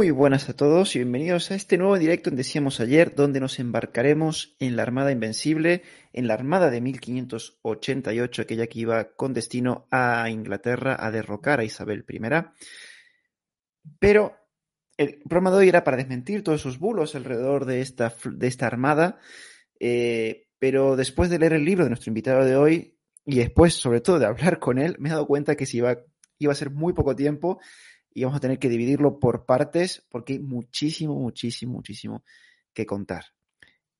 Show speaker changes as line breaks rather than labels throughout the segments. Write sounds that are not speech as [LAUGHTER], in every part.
Muy buenas a todos y bienvenidos a este nuevo directo en Decíamos ayer, donde nos embarcaremos en la Armada Invencible, en la Armada de 1588, aquella que iba con destino a Inglaterra a derrocar a Isabel I. Pero el programa de hoy era para desmentir todos esos bulos alrededor de esta, de esta armada, eh, pero después de leer el libro de nuestro invitado de hoy y después, sobre todo, de hablar con él, me he dado cuenta que si iba, iba a ser muy poco tiempo y vamos a tener que dividirlo por partes porque hay muchísimo, muchísimo, muchísimo que contar.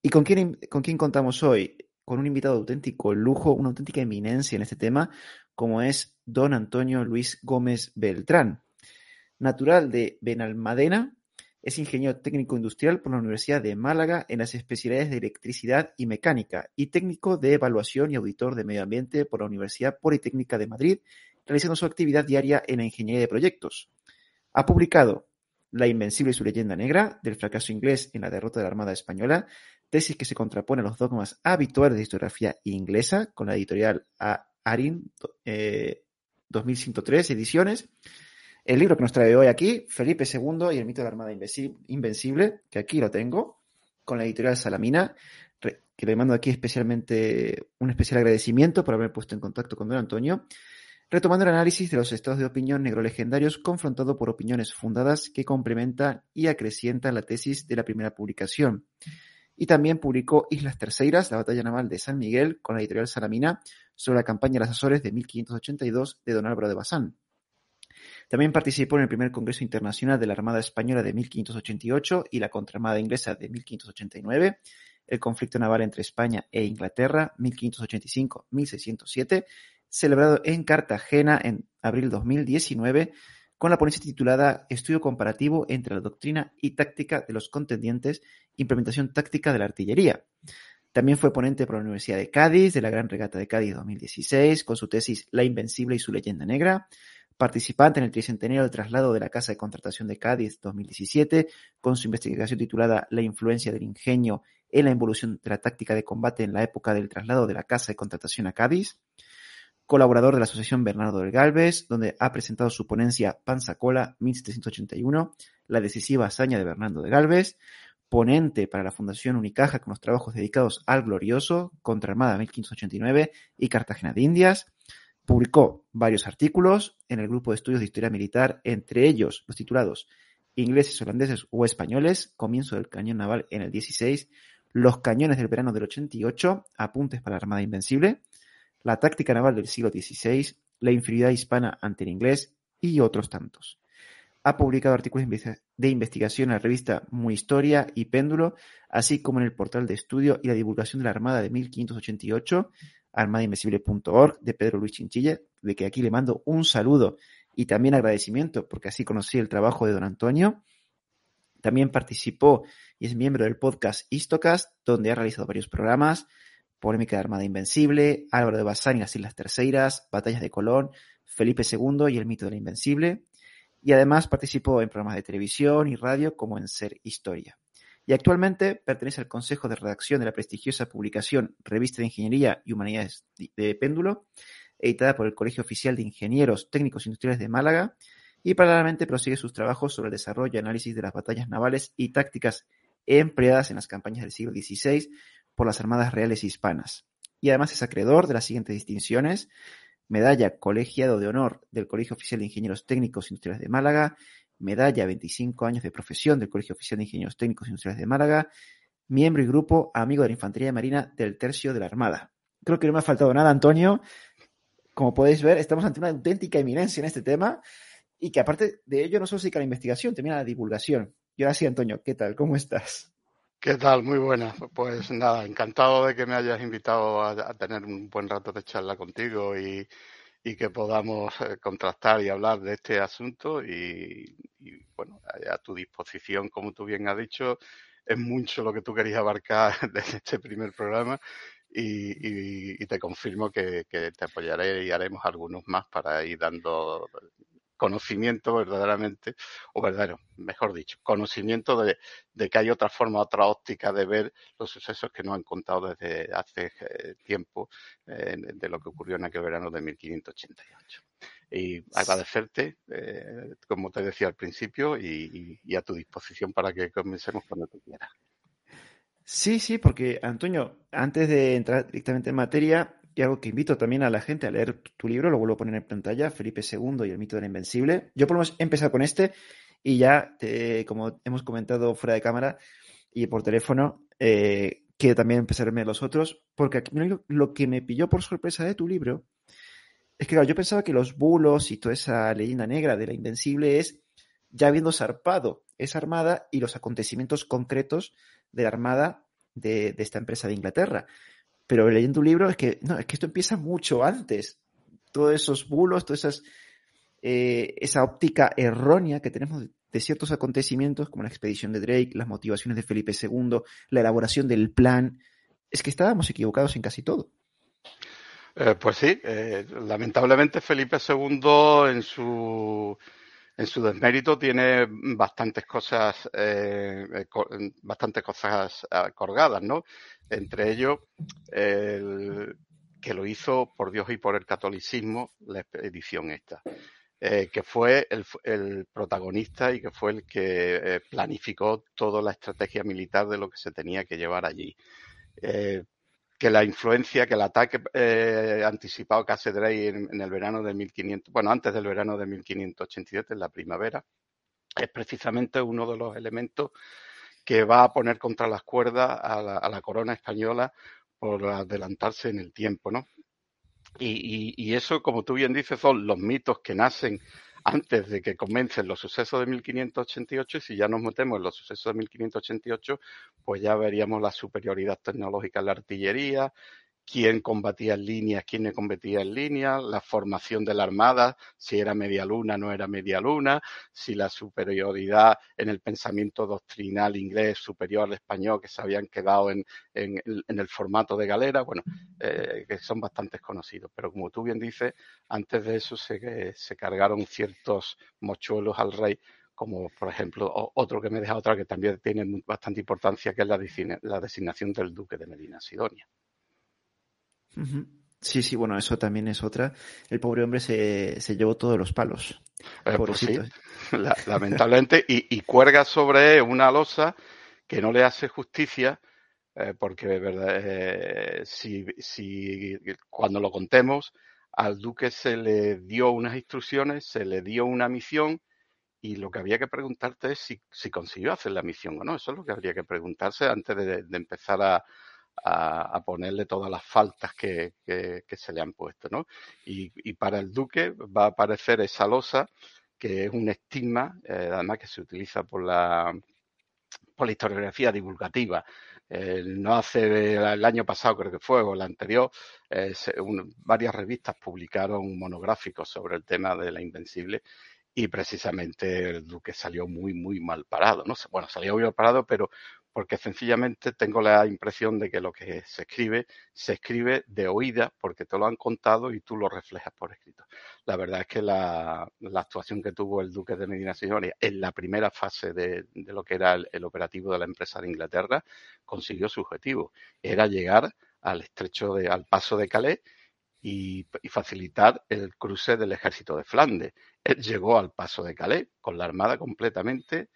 ¿Y con quién, con quién contamos hoy? Con un invitado auténtico lujo, una auténtica eminencia en este tema, como es don Antonio Luis Gómez Beltrán. Natural de Benalmadena, es ingeniero técnico industrial por la Universidad de Málaga en las especialidades de electricidad y mecánica y técnico de evaluación y auditor de medio ambiente por la Universidad Politécnica de Madrid, realizando su actividad diaria en la ingeniería de proyectos. Ha publicado La Invencible y su leyenda negra, del fracaso inglés en la derrota de la Armada Española, tesis que se contrapone a los dogmas habituales de historiografía inglesa, con la editorial Arin, 2103 eh, ediciones. El libro que nos trae hoy aquí, Felipe II y el mito de la Armada Invencible, que aquí lo tengo, con la editorial Salamina, que le mando aquí especialmente un especial agradecimiento por haberme puesto en contacto con don Antonio retomando el análisis de los estados de opinión negrolegendarios confrontado por opiniones fundadas que complementan y acrecientan la tesis de la primera publicación. Y también publicó Islas Terceiras, la batalla naval de San Miguel, con la editorial Salamina, sobre la campaña de las Azores de 1582 de Don Álvaro de Bazán. También participó en el primer Congreso Internacional de la Armada Española de 1588 y la Contraarmada Inglesa de 1589, el conflicto naval entre España e Inglaterra 1585-1607 celebrado en Cartagena en abril 2019 con la ponencia titulada Estudio comparativo entre la doctrina y táctica de los contendientes, implementación táctica de la artillería. También fue ponente por la Universidad de Cádiz de la Gran Regata de Cádiz 2016 con su tesis La Invencible y su leyenda negra, participante en el tricentenario del traslado de la Casa de Contratación de Cádiz 2017 con su investigación titulada La influencia del ingenio en la evolución de la táctica de combate en la época del traslado de la Casa de Contratación a Cádiz, colaborador de la Asociación Bernardo del Galvez, donde ha presentado su ponencia Panzacola 1781, la decisiva hazaña de Bernardo de Galvez, ponente para la Fundación Unicaja con los trabajos dedicados al glorioso, Contra Armada 1589 y Cartagena de Indias. Publicó varios artículos en el grupo de estudios de historia militar, entre ellos los titulados Ingleses, holandeses o españoles, Comienzo del cañón naval en el 16, Los cañones del verano del 88, Apuntes para la Armada Invencible, la táctica naval del siglo XVI, la inferioridad hispana ante el inglés y otros tantos. Ha publicado artículos de investigación en la revista Muy Historia y Péndulo, así como en el portal de estudio y la divulgación de la Armada de 1588, armadainvisible.org, de Pedro Luis Chinchilla, de que aquí le mando un saludo y también agradecimiento, porque así conocí el trabajo de don Antonio. También participó y es miembro del podcast Histocast, donde ha realizado varios programas, Polémica de Armada Invencible, Álvaro de Bazán y las Islas Terceiras, Batallas de Colón, Felipe II y el mito de la Invencible. Y además participó en programas de televisión y radio como en Ser Historia. Y actualmente pertenece al Consejo de Redacción de la prestigiosa publicación Revista de Ingeniería y Humanidades de Péndulo, editada por el Colegio Oficial de Ingenieros Técnicos Industriales de Málaga, y paralelamente prosigue sus trabajos sobre el desarrollo y análisis de las batallas navales y tácticas empleadas en las campañas del siglo XVI por las Armadas Reales Hispanas. Y además es acreedor de las siguientes distinciones. Medalla Colegiado de Honor del Colegio Oficial de Ingenieros Técnicos Industriales de Málaga, Medalla 25 años de profesión del Colegio Oficial de Ingenieros Técnicos Industriales de Málaga, miembro y grupo amigo de la Infantería Marina del Tercio de la Armada. Creo que no me ha faltado nada, Antonio. Como podéis ver, estamos ante una auténtica eminencia en este tema y que aparte de ello no solo se dedica a la investigación, también a la divulgación. Y ahora sí, Antonio, ¿qué tal? ¿Cómo estás?
¿Qué tal? Muy buena. Pues nada, encantado de que me hayas invitado a, tener un buen rato de charla contigo y, que podamos eh, contrastar y hablar de este asunto y, bueno, a, tu disposición, como tú bien has dicho, es mucho lo que tú querías abarcar [LAUGHS] desde este primer programa y, te confirmo que, te apoyaré y haremos algunos más para ir dando conocimiento verdaderamente, o verdadero, mejor dicho, conocimiento de, que hay otra forma, otra óptica de ver los sucesos que nos han contado desde hace eh, tiempo eh, de lo que ocurrió en aquel verano de 1588. Y agradecerte, eh, como te decía al principio, y, y, a tu disposición para que comencemos cuando tú quieras.
Sí, sí, porque Antonio, antes de entrar directamente en materia, y algo que invito también a la gente a leer tu libro, lo vuelvo a poner en pantalla, Felipe II y el mito de la invencible. Yo por lo menos con este y ya, como hemos comentado fuera de cámara y por teléfono, eh, quiero también empezar a leer los otros, porque aquí, lo que me pilló por sorpresa de tu libro es que yo pensaba que los bulos y toda esa leyenda negra de la invencible es ya habiendo zarpado esa armada y los acontecimientos concretos de la armada de esta empresa de Inglaterra. Pero leyendo un libro es que, no, es que esto empieza mucho antes. Todos esos bulos, toda esas, eh, esa óptica errónea que tenemos de, ciertos acontecimientos, como la expedición de Drake, las motivaciones de Felipe II, la elaboración del plan, es que estábamos equivocados en casi todo.
Eh, pues sí, eh, lamentablemente Felipe II en su en su desmérito tiene bastantes cosas, bastantes cosas colgadas, ¿no? Entre ellos, el, que lo hizo por Dios y por el catolicismo, la expedición esta. Eh, que fue el, protagonista y que fue el que eh, planificó toda la estrategia militar de lo que se tenía que llevar allí. Eh, que la influencia, que el ataque anticipado que hace en, en, el verano de 1500, bueno, antes del verano de 1587, en la primavera, es precisamente uno de los elementos que va a poner contra las cuerdas a la, corona española por adelantarse en el tiempo, ¿no? Y, eso, como tú bien dices, son los mitos que nacen antes de que comiencen los sucesos de 1588 y si ya nos metemos en los sucesos de 1588, pues ya veríamos la superioridad tecnológica en la artillería, quién combatía en línea, quién no combatía en línea, la formación de la Armada, si era media luna, no era media luna, si la superioridad en el pensamiento doctrinal inglés superior al español que se habían quedado en, el formato de galera, bueno, eh, que son bastante conocidos. Pero como tú bien dices, antes de eso se, se cargaron ciertos mochuelos al rey como por ejemplo otro que me deja otra que también tiene bastante importancia, que es la designación del duque de Medina Sidonia.
Sí, sí, bueno, eso también es otra. El pobre hombre se, se llevó todos los palos.
Eh, pues [LAUGHS] lamentablemente, y, cuelga sobre una losa que no le hace justicia, eh, porque verdad, eh, si, si cuando lo contemos, al duque se le dio unas instrucciones, se le dio una misión, y lo que había que preguntarte es si, si consiguió hacer la misión o no. Eso es lo que habría que preguntarse antes de empezar a, a, ponerle todas las faltas que, se le han puesto, ¿no? Y, para el duque va a aparecer esa losa, que es un estigma, eh, además que se utiliza por la, por la historiografía divulgativa. Eh, no hace el año pasado, creo que fue, o el anterior, eh, varias revistas publicaron monográficos sobre el tema de la invencible y precisamente el duque salió muy, muy mal parado. ¿no? Bueno, salió mal parado, pero porque sencillamente tengo la impresión de que lo que se escribe, se escribe de oída porque te lo han contado y tú lo reflejas por escrito. La verdad es que la, actuación que tuvo el duque de Medina Sidonia en la primera fase de, lo que era el, operativo de la empresa de Inglaterra consiguió su objetivo. Era llegar al estrecho de, al paso de Calais y, y, facilitar el cruce del ejército de Flandes. Él llegó al paso de Calais con la armada completamente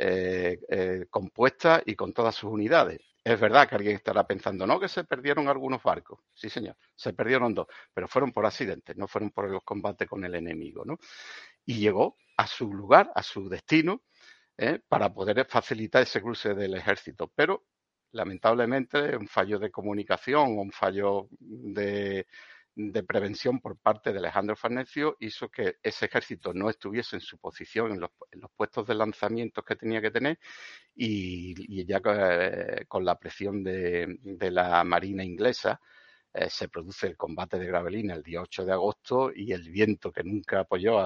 eh, eh, compuesta y con todas sus unidades. Es verdad que alguien estará pensando, no, que se perdieron algunos barcos. Sí, señor, se perdieron dos, pero fueron por accidentes, no fueron por los combates con el enemigo, ¿no? Y llegó a su lugar, a su destino, ¿eh? para poder facilitar ese cruce del ejército. Pero, lamentablemente, un fallo de comunicación un fallo de, de prevención por parte de Alejandro Farnesio hizo que ese ejército no estuviese en su posición en los, puestos de lanzamiento que tenía que tener y, ya eh, con la presión de, la Marina inglesa eh, se produce el combate de Gravelina el día 8 de agosto y el viento que nunca apoyó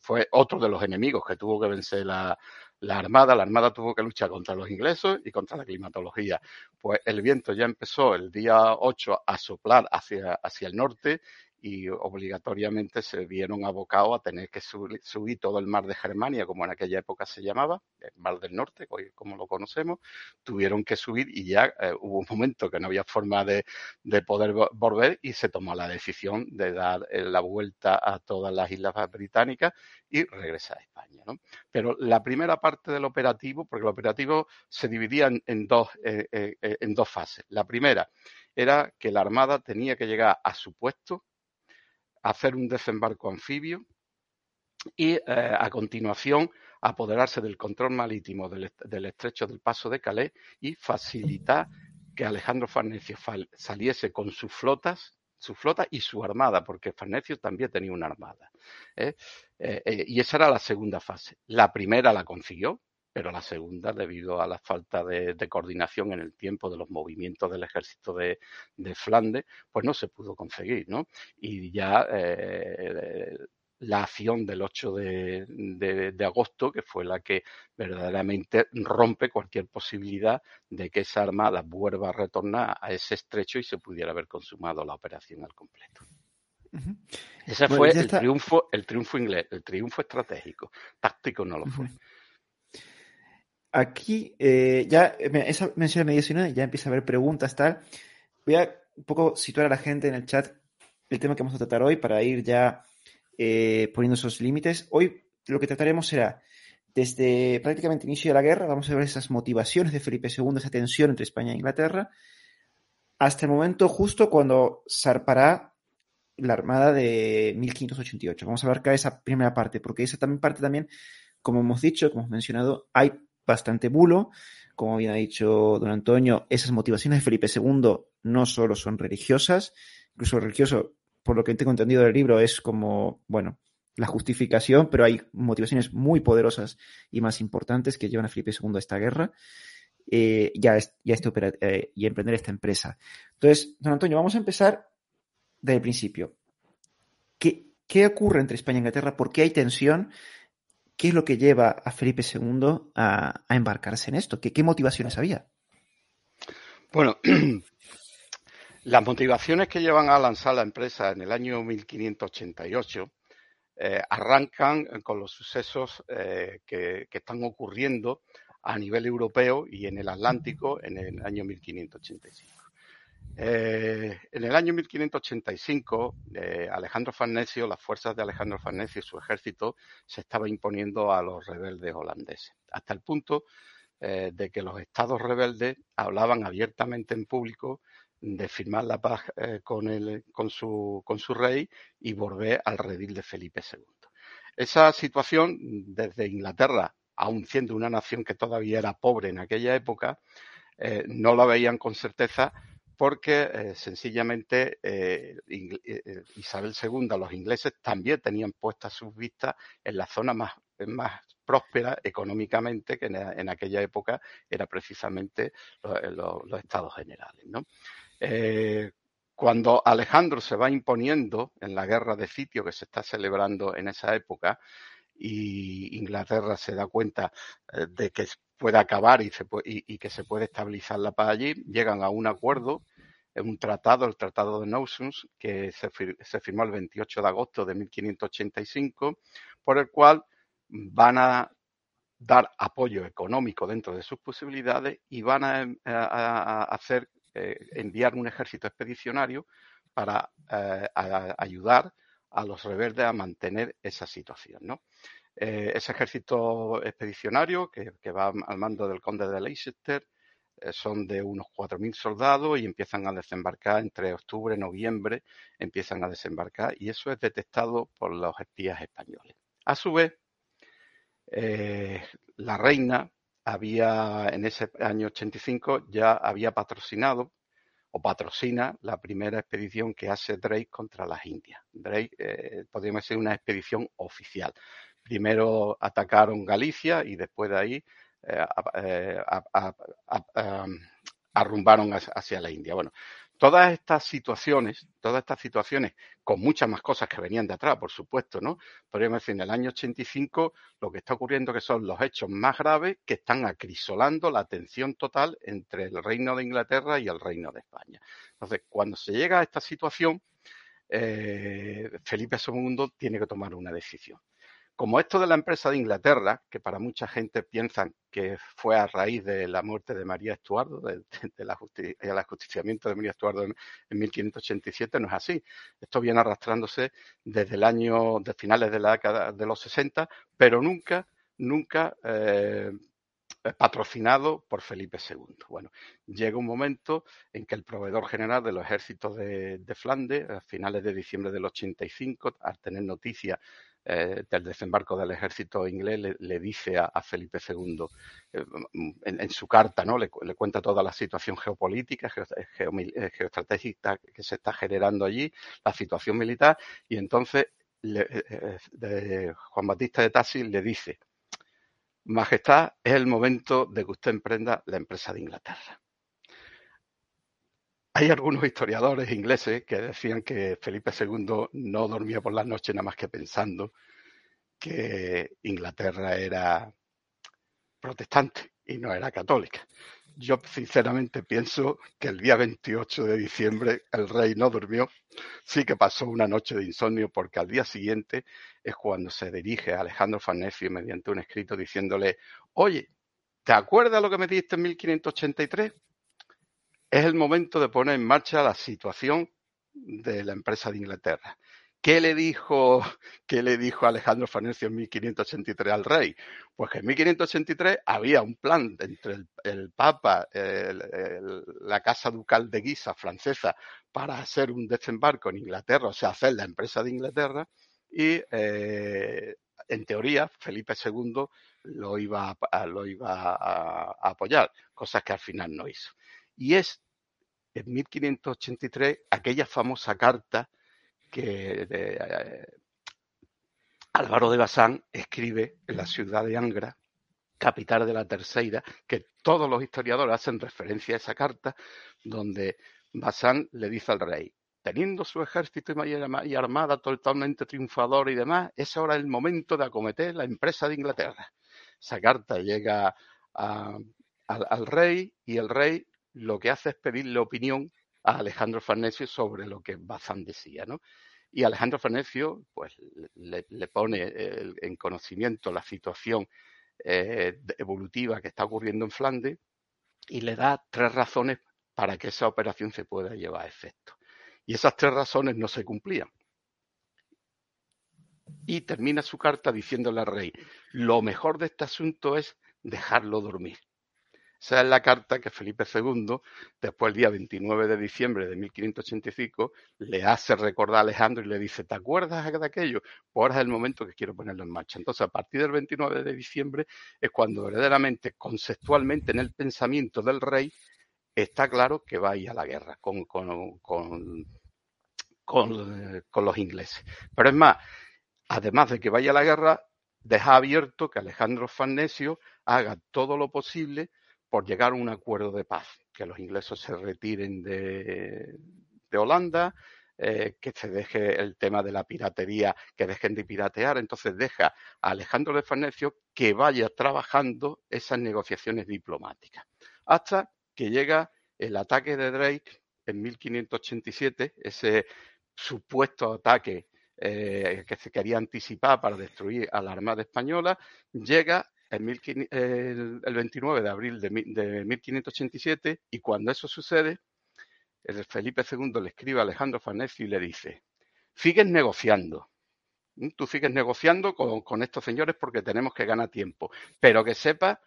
fue otro de los enemigos que tuvo que vencer la, la Armada, la Armada tuvo que luchar contra los ingleses y contra la climatología. Pues el viento ya empezó el día 8 a soplar hacia, hacia el norte y obligatoriamente se vieron abocados a tener que subir, todo el mar de Germania, como en aquella época se llamaba, el mar del norte, como lo conocemos, tuvieron que subir y ya eh, hubo un momento que no había forma de, poder volver y se tomó la decisión de dar eh, la vuelta a todas las islas británicas y regresar a España. Pero la primera parte del operativo, porque el operativo se dividía en, dos, eh, en dos fases. La primera era que la Armada tenía que llegar a su puesto hacer un desembarco anfibio y eh, a continuación apoderarse del control marítimo del, estrecho del Paso de Calais y facilitar que Alejandro Farnesio saliese con sus flotas, su flota y su armada, porque Farnesio también tenía una armada. ¿eh? Eh, y esa era la segunda fase. La primera la consiguió, pero la segunda, debido a la falta de, coordinación en el tiempo de los movimientos del ejército de, Flandes, pues no se pudo conseguir, ¿no? Y ya eh, la acción del 8 de, agosto, que fue la que verdaderamente rompe cualquier posibilidad de que esa armada vuelva a retornar a ese estrecho y se pudiera haber consumado la operación al completo. Ese fue el triunfo, el triunfo inglés, el triunfo estratégico. Táctico no lo fue.
Aquí eh, ya esa mención de mediación ya empieza a haber preguntas, tal. Voy a un poco situar a la gente en el chat el tema que vamos a tratar hoy para ir ya eh, poniendo esos límites. Hoy lo que trataremos será desde prácticamente el inicio de la guerra, vamos a ver esas motivaciones de Felipe II, esa tensión entre España e Inglaterra, hasta el momento justo cuando zarpará la Armada de 1588. Vamos a abarcar esa primera parte, porque esa también parte también, como hemos dicho, como hemos mencionado, hay bastante bulo. Como bien ha dicho don Antonio, esas motivaciones de Felipe II no solo son religiosas, incluso religioso, por lo que tengo entendido del libro, es como, bueno, la justificación, pero hay motivaciones muy poderosas y más importantes que llevan a Felipe II a esta guerra eh, ya, ya este eh, y emprender esta empresa. Entonces, don Antonio, vamos a empezar desde el principio. ¿Qué, ¿Qué ocurre entre España e Inglaterra? ¿Por qué hay tensión? ¿Qué es lo que lleva a Felipe II a, embarcarse en esto? ¿Qué, motivaciones había?
Bueno, [CLEARS THROAT] las motivaciones que llevan a lanzar la empresa en el año 1588 eh, arrancan con los sucesos eh, que, están ocurriendo a nivel europeo y en el Atlántico en el año 1585. Eh, en el año 1585, eh, Alejandro Farnesio, las fuerzas de Alejandro Farnesio y su ejército se estaba imponiendo a los rebeldes holandeses, hasta el punto eh, de que los estados rebeldes hablaban abiertamente en público de firmar la paz con, con, su, con su rey y volver al redil de Felipe II. Esa situación, desde Inglaterra, aun siendo una nación que todavía era pobre en aquella época, no la veían con certeza porque eh, sencillamente eh, eh, Isabel II, los ingleses también tenían puestas sus vistas en la zona más, más próspera económicamente, que en, aquella época era precisamente los Estados Generales. cuando Alejandro se va imponiendo en la guerra de sitio que se está celebrando en esa época, y Inglaterra se da cuenta de que puede acabar y, y, que se puede estabilizar la paz allí, llegan a un acuerdo, un tratado, el Tratado de Nausons, que se, se firmó el 28 de agosto de 1585, por el cual van a dar apoyo económico dentro de sus posibilidades y van a, em, hacer eh, enviar un ejército expedicionario para eh, ayudar a los rebeldes a mantener esa situación. ¿no? Eh, ese ejército expedicionario que, va al mando del conde de Leicester eh, son de unos 4.000 soldados y empiezan a desembarcar entre octubre y noviembre, empiezan a desembarcar y eso es detectado por los espías españoles. A su vez, eh, la reina había en ese año 85 ya había patrocinado o patrocina la primera expedición que hace Drake contra las Indias. Drake podríamos decir una expedición oficial. Primero atacaron Galicia y después de ahí eh, eh, arrumbaron hacia la India. Bueno, todas estas situaciones, todas estas situaciones, con muchas más cosas que venían de atrás, por supuesto, ¿no? Podríamos decir, en el año 85 lo que está ocurriendo que son los hechos más graves que están acrisolando la tensión total entre el Reino de Inglaterra y el Reino de España. Entonces, cuando se llega a esta situación, eh, Felipe II tiene que tomar una decisión. Como esto de la empresa de Inglaterra, que para mucha gente piensan que fue a raíz de la muerte de María Estuardo, del de ajusticiamiento de María Estuardo en, 1587, no es así. Esto viene arrastrándose desde el año, de finales de la década de los 60, pero nunca, nunca eh, patrocinado por Felipe II. Bueno, llega un momento en que el proveedor general de los ejércitos de, Flandes, a finales de diciembre del 85, al tener noticia eh, del desembarco del ejército inglés, le, dice a, Felipe II eh, en, su carta, ¿no? Le, cuenta toda la situación geopolítica, eh, geoestratégica que se está generando allí, la situación militar, y entonces Juan Batista de Tassi le dice Majestad, es el momento de que usted emprenda la empresa de Inglaterra. Hay algunos historiadores ingleses que decían que Felipe II no dormía por las noches nada más que pensando que Inglaterra era protestante y no era católica. Yo sinceramente pienso que el día 28 de diciembre el rey no durmió, sí que pasó una noche de insomnio porque al día siguiente es cuando se dirige a Alejandro Farnesio mediante un escrito diciéndole, oye, ¿te acuerdas lo que me diste en 1583? Es el momento de poner en marcha la situación de la empresa de Inglaterra. ¿Qué le dijo, qué le dijo Alejandro Farnesio en 1583 al rey? Pues que en 1583 había un plan entre el, Papa, la Casa Ducal de Guisa francesa, para hacer un desembarco en Inglaterra, o sea, hacer la empresa de Inglaterra, y eh, en teoría Felipe II lo iba, a, lo iba a, apoyar, cosas que al final no hizo. Y es en 1583 aquella famosa carta que eh, Álvaro de Bazán escribe en la ciudad de Angra, capital de la Terceira, que todos los historiadores hacen referencia a esa carta, donde Bazán le dice al rey, teniendo su ejército y armada totalmente triunfador y demás, es ahora el momento de acometer la empresa de Inglaterra. Esa carta llega al, rey y el rey lo que hace es pedirle opinión a Alejandro Farnesio sobre lo que Bazán decía, ¿no? Y Alejandro Farnesio, pues, le, pone en conocimiento la situación eh, evolutiva que está ocurriendo en Flandes y le da tres razones para que esa operación se pueda llevar a efecto. Y esas tres razones no se cumplían. Y termina su carta diciéndole al rey, lo mejor de este asunto es dejarlo dormir. Esa es la carta que Felipe II, después el día 29 de diciembre de 1585, le hace recordar a Alejandro y le dice, ¿te acuerdas de aquello? Pues ahora es el momento que quiero ponerlo en marcha. Entonces, a partir del 29 de diciembre es cuando verdaderamente, conceptualmente, en el pensamiento del rey, está claro que va a ir a la guerra con, con, con, con los ingleses. Pero es más, además de que vaya a la guerra, deja abierto que Alejandro Farnesio haga todo lo posible por llegar a un acuerdo de paz, que los ingleses se retiren de, Holanda, eh, que se deje el tema de la piratería, que dejen de piratear. Entonces deja a Alejandro de Farnesio que vaya trabajando esas negociaciones diplomáticas. Hasta que llega el ataque de Drake en 1587, ese supuesto ataque eh, que se quería anticipar para destruir a la Armada Española, llega el, 29 de abril de, 1587 y cuando eso sucede, el Felipe II le escribe a Alejandro Farnesio y le dice, sigues negociando, tú sigues negociando con, estos señores porque tenemos que ganar tiempo, pero que sepa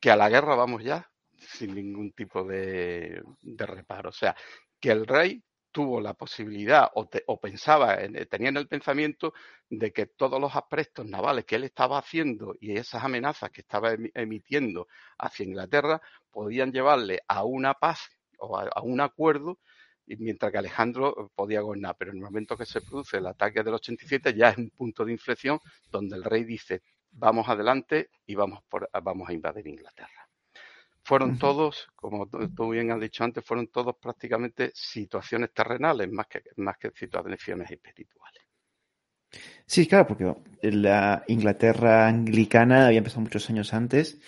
que a la guerra vamos ya sin ningún tipo de, de reparo. O sea, que el rey tuvo la posibilidad o, pensaba, eh, tenía en el pensamiento de que todos los aprestos navales que él estaba haciendo y esas amenazas que estaba emitiendo hacia Inglaterra podían llevarle a una paz o a, un acuerdo mientras que Alejandro podía gobernar. Pero en el momento que se produce el ataque del 87 ya es un punto de inflexión donde el rey dice vamos adelante y vamos, vamos a invadir Inglaterra fueron todos, como tú bien has dicho antes, fueron todos prácticamente situaciones terrenales más que, más que situaciones espirituales.
Sí, claro, porque la Inglaterra anglicana había empezado muchos años antes.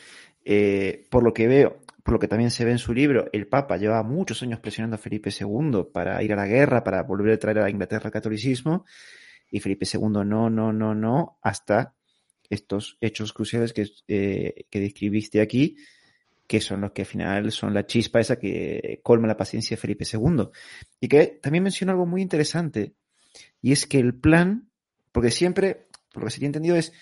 Eh, por lo que veo, por lo que también se ve en su libro, el Papa llevaba muchos años presionando a Felipe II para ir a la guerra, para volver a traer a Inglaterra el catolicismo, y Felipe II no, no, no, no, hasta estos hechos cruciales que, eh, que describiste aquí, que son los que al final son la chispa esa que colma la paciencia de Felipe II. Y que también menciona algo muy interesante, y es que el plan, porque siempre, lo que se tiene entendido, es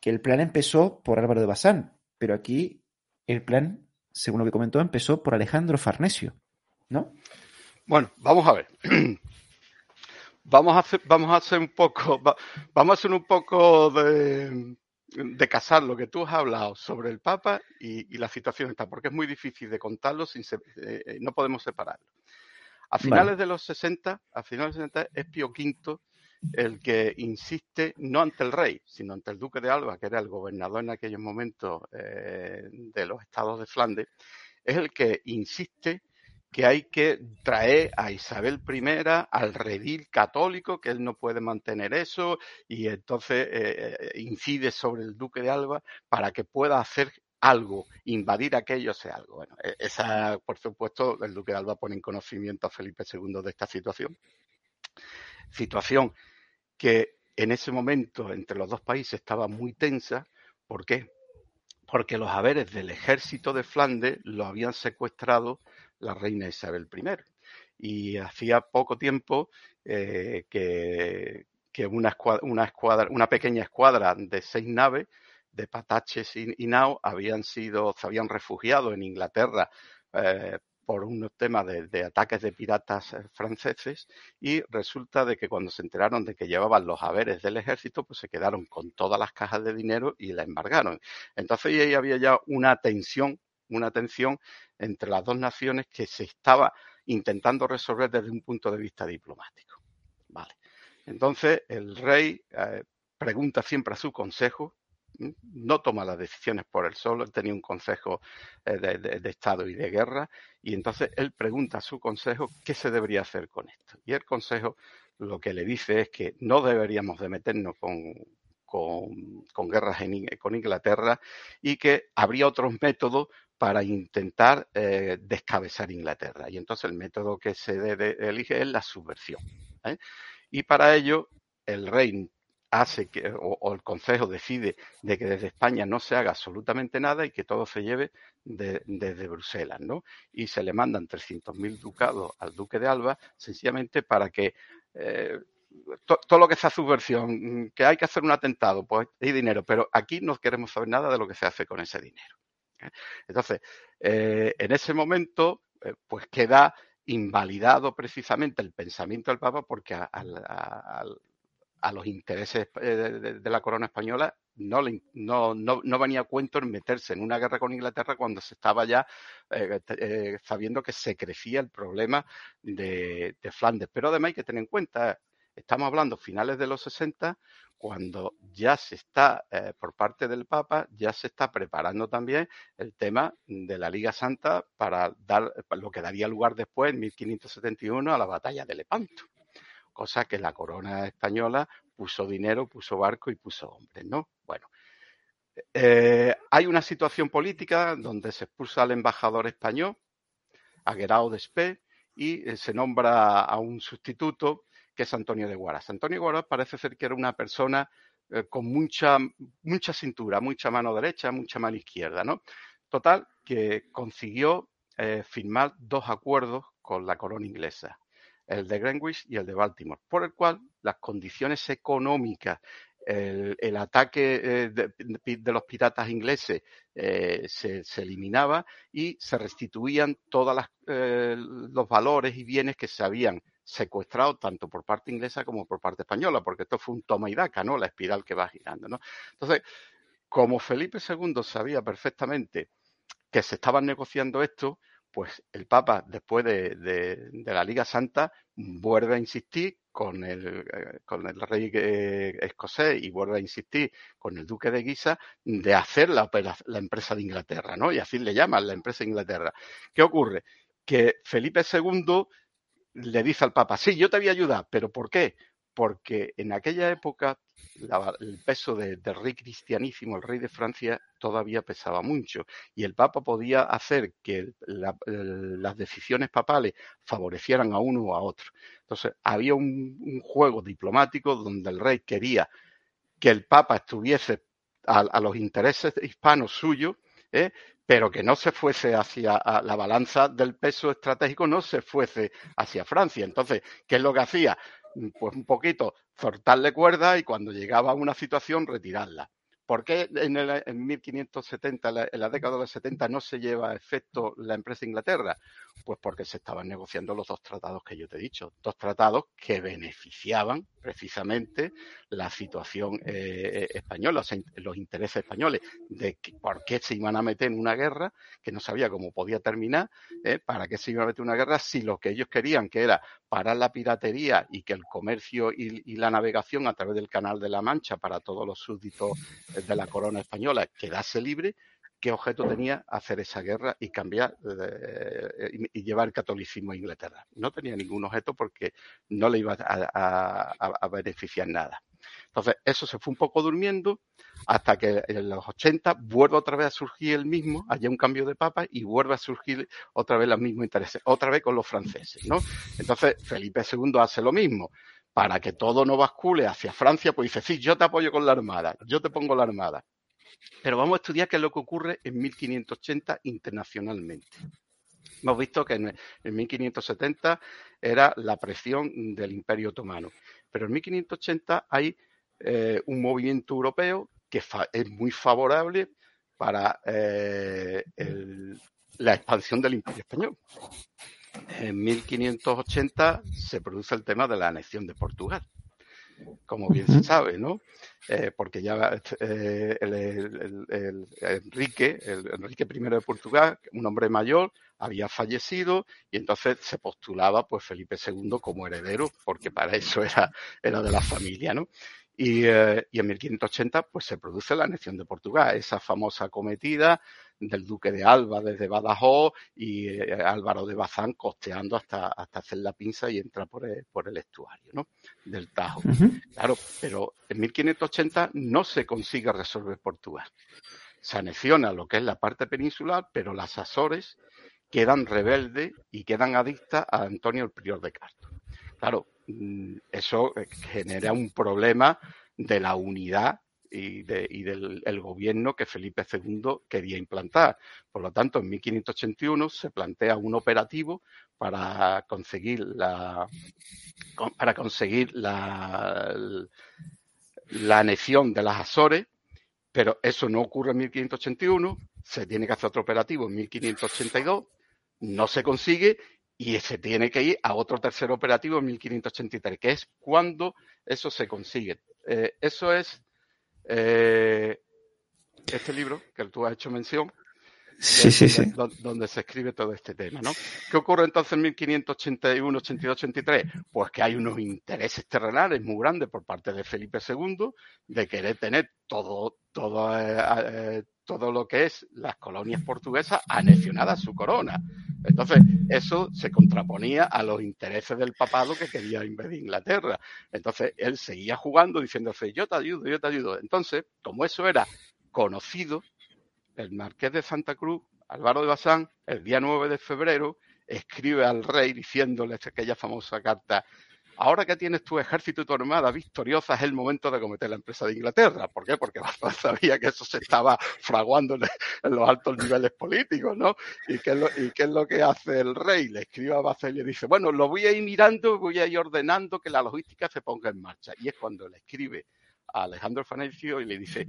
que el plan empezó por Álvaro de Bazán, pero aquí el plan según lo que comentó, empezó por Alejandro Farnesio, ¿no?
Bueno, vamos a ver. [CLEARS THROAT] Vamos a hacer, vamos a hacer un poco, vamos a hacer un poco de, de casar lo que tú has hablado sobre el Papa y, la situación está, porque es muy difícil de contarlo, sin eh, eh, no podemos separarlo. A finales de los 60, a finales de los 60 es Pío V el que insiste no ante el rey, sino ante el duque de Alba, que era el gobernador en aquellos momentos eh, de los estados de Flandes, es el que insiste que hay que traer a Isabel I al redil católico, que él no puede mantener eso, y entonces eh, eh, incide sobre el duque de Alba para que pueda hacer algo, invadir aquello, sea algo. Bueno, e-, esa, por supuesto, el duque de Alba pone en conocimiento a Felipe II de esta situación. Situación que en ese momento entre los dos países estaba muy tensa. ¿Por qué? Porque los haberes del ejército de Flandes lo habían secuestrado la reina Isabel I. Y hacía poco tiempo eh, que, una, escuadra, una, pequeña escuadra de seis naves de Pataches y, Nao habían sido, se habían refugiado en Inglaterra eh, por unos temas de, ataques de piratas eh, franceses y resulta de que cuando se enteraron de que llevaban los haberes del ejército, pues se quedaron con todas las cajas de dinero y la embargaron. Entonces ahí había ya una tensión, una tensión entre las dos naciones que se estaba intentando resolver desde un punto de vista diplomático. Vale. Entonces el rey eh, pregunta siempre a su consejo, no toma las decisiones por él solo, él tenía un consejo eh, de, Estado y de guerra, y entonces él pregunta a su consejo qué se debería hacer con esto. Y el consejo lo que le dice es que no deberíamos de meternos con, con, guerras con Inglaterra y que habría otros métodos para intentar eh, descabezar Inglaterra. Y entonces el método que se elige es la subversión. ¿eh? Y para ello el rey hace que, o, el Consejo decide de que desde España no se haga absolutamente nada y que todo se lleve desde Bruselas, ¿no? Y se le mandan 300.000 ducados al duque de Alba sencillamente para que eh, todo lo que sea subversión, que hay que hacer un atentado, pues hay dinero, pero aquí no queremos saber nada de lo que se hace con ese dinero. ¿Eh? Entonces, eh, en ese momento, pues queda invalidado precisamente el pensamiento del Papa porque a los intereses eh, de, la corona española no, no, no, venía a cuento en meterse en una guerra con Inglaterra cuando se estaba ya eh, eh, sabiendo que se crecía el problema de, Flandes. Pero además hay que tener en cuenta, estamos hablando finales de los 60, cuando ya se está, por parte del Papa, ya se está preparando también el tema de la Liga Santa para dar lo que daría lugar después, en 1571, a la batalla de Lepanto cosa que la corona española puso dinero, puso barco y puso hombres, ¿no? Bueno, eh, hay una situación política donde se expulsa al embajador español, a Despé, y eh, se nombra a un sustituto que es Antonio de Guaras. Antonio de Guaras parece ser que era una persona eh, con mucha, mucha cintura, mucha mano derecha, mucha mano izquierda, ¿no? Total, que consiguió firmar dos acuerdos con la corona inglesa el de Greenwich y el de Baltimore, por el cual las condiciones económicas, el, ataque eh, de, los piratas ingleses eh, se, eliminaba y se restituían todos eh, los valores y bienes que se habían secuestrado tanto por parte inglesa como por parte española, porque esto fue un toma y daca, ¿no? La espiral que va girando, ¿no? Entonces, como Felipe II sabía perfectamente que se estaban negociando esto, pues el Papa, después de, la Liga Santa, vuelve a insistir con el, eh, con el rey eh, escocés y vuelve a insistir con el duque de Guisa de hacer la, la empresa de Inglaterra, ¿no? Y así le llaman la empresa de Inglaterra. ¿Qué ocurre? Que Felipe II le dice al Papa, sí, yo te voy a ayudar, pero ¿por qué? Porque en aquella época el peso del rey cristianísimo, el rey de Francia, todavía pesaba mucho. Y el Papa podía hacer que las decisiones papales favorecieran a uno o a otro. Entonces, había un, juego diplomático donde el rey quería que el Papa estuviese a, los intereses hispanos suyos, ¿eh? Pero que no se fuese hacia la balanza del peso estratégico, no se fuese hacia Francia. Entonces, ¿qué es lo que hacía? Pues un poquito cortarle cuerda y cuando llegaba a una situación retirarla. ¿Por qué en, el, en 1570, en la década de los 70, no se lleva a efecto la empresa Inglaterra? Pues porque se estaban negociando los dos tratados que yo te he dicho, dos tratados que beneficiaban precisamente la situación eh, española, los intereses españoles, de por qué se iban a meter en una guerra que no sabía cómo podía terminar, ¿eh? para qué se iban a meter en una guerra si lo que ellos querían, que era parar la piratería y que el comercio y la navegación a través del Canal de la Mancha para todos los súbditos de la corona española quedase libre, qué objeto tenía hacer esa guerra y cambiar eh, y, llevar el catolicismo a Inglaterra. No tenía ningún objeto porque no le iba a, beneficiar nada. Entonces, eso se fue un poco durmiendo hasta que en los 80 vuelve otra vez a surgir el mismo, haya un cambio de papa y vuelve a surgir otra vez los mismos intereses, otra vez con los franceses, ¿no? Entonces, Felipe II hace lo mismo para que todo no bascule hacia Francia, pues dice, sí, yo te apoyo con la Armada, yo te pongo la Armada. Pero vamos a estudiar qué es lo que ocurre en 1580 internacionalmente. Hemos visto que en, 1570 era la presión del Imperio Otomano, pero en 1580 hay eh, un movimiento europeo que es muy favorable para eh, la expansión del Imperio Español. En 1580 se produce el tema de la anexión de Portugal, como bien se sabe, ¿no? Eh, porque ya eh, el, Enrique, el Enrique I de Portugal, un hombre mayor, había fallecido y entonces se postulaba pues Felipe II como heredero, porque para eso era, era de la familia, ¿no? Y, eh, y, en 1580 pues se produce la anexión de Portugal, esa famosa cometida del duque de Alba desde Badajoz y eh, Álvaro de Bazán costeando hasta, hasta hacer la pinza y entrar por el, por el estuario ¿no? del Tajo. Claro, pero en 1580 no se consigue resolver Portugal. Se anexiona lo que es la parte peninsular, pero las Azores quedan rebeldes y quedan adictas a Antonio el Prior de Castro. Claro, mm, eso eh, genera un problema de la unidad y, del gobierno que Felipe II quería implantar. Por lo tanto, en 1581 se plantea un operativo para conseguir la para conseguir la, la anexión de las Azores, pero eso no ocurre en 1581, se tiene que hacer otro operativo en 1582, no se consigue y se tiene que ir a otro tercer operativo en 1583, que es cuando eso se consigue. Eh, eso es eh, este libro que tú has hecho mención,
sí, sí, sí.
donde se escribe todo este tema, ¿no? ¿Qué ocurre entonces en 1581, 82, 83? Pues que hay unos intereses terrenales muy grandes por parte de Felipe II de querer tener todo, todo, eh, eh, todo lo que es las colonias portuguesas anexionadas a su corona. Entonces, eso se contraponía a los intereses del papado que quería invadir Inglaterra. Entonces, él seguía jugando diciéndose, yo te ayudo, yo te ayudo. Entonces, como eso era conocido, el marqués de Santa Cruz, Álvaro de Bazán, el día 9 de febrero, escribe al rey diciéndole aquella famosa carta, ahora que tienes tu ejército y tu armada victoriosa es el momento de cometer la empresa de Inglaterra. ¿Por qué? Porque [LAUGHS] Bazán sabía que eso se estaba fraguando en, los altos niveles políticos, ¿no? ¿Y qué, es lo, ¿Y qué es lo que hace el rey? Le escribe a Bazán y le dice, bueno, lo voy a ir mirando, voy a ir ordenando que la logística se ponga en marcha. Y es cuando le escribe a Alejandro Farnesio y le dice,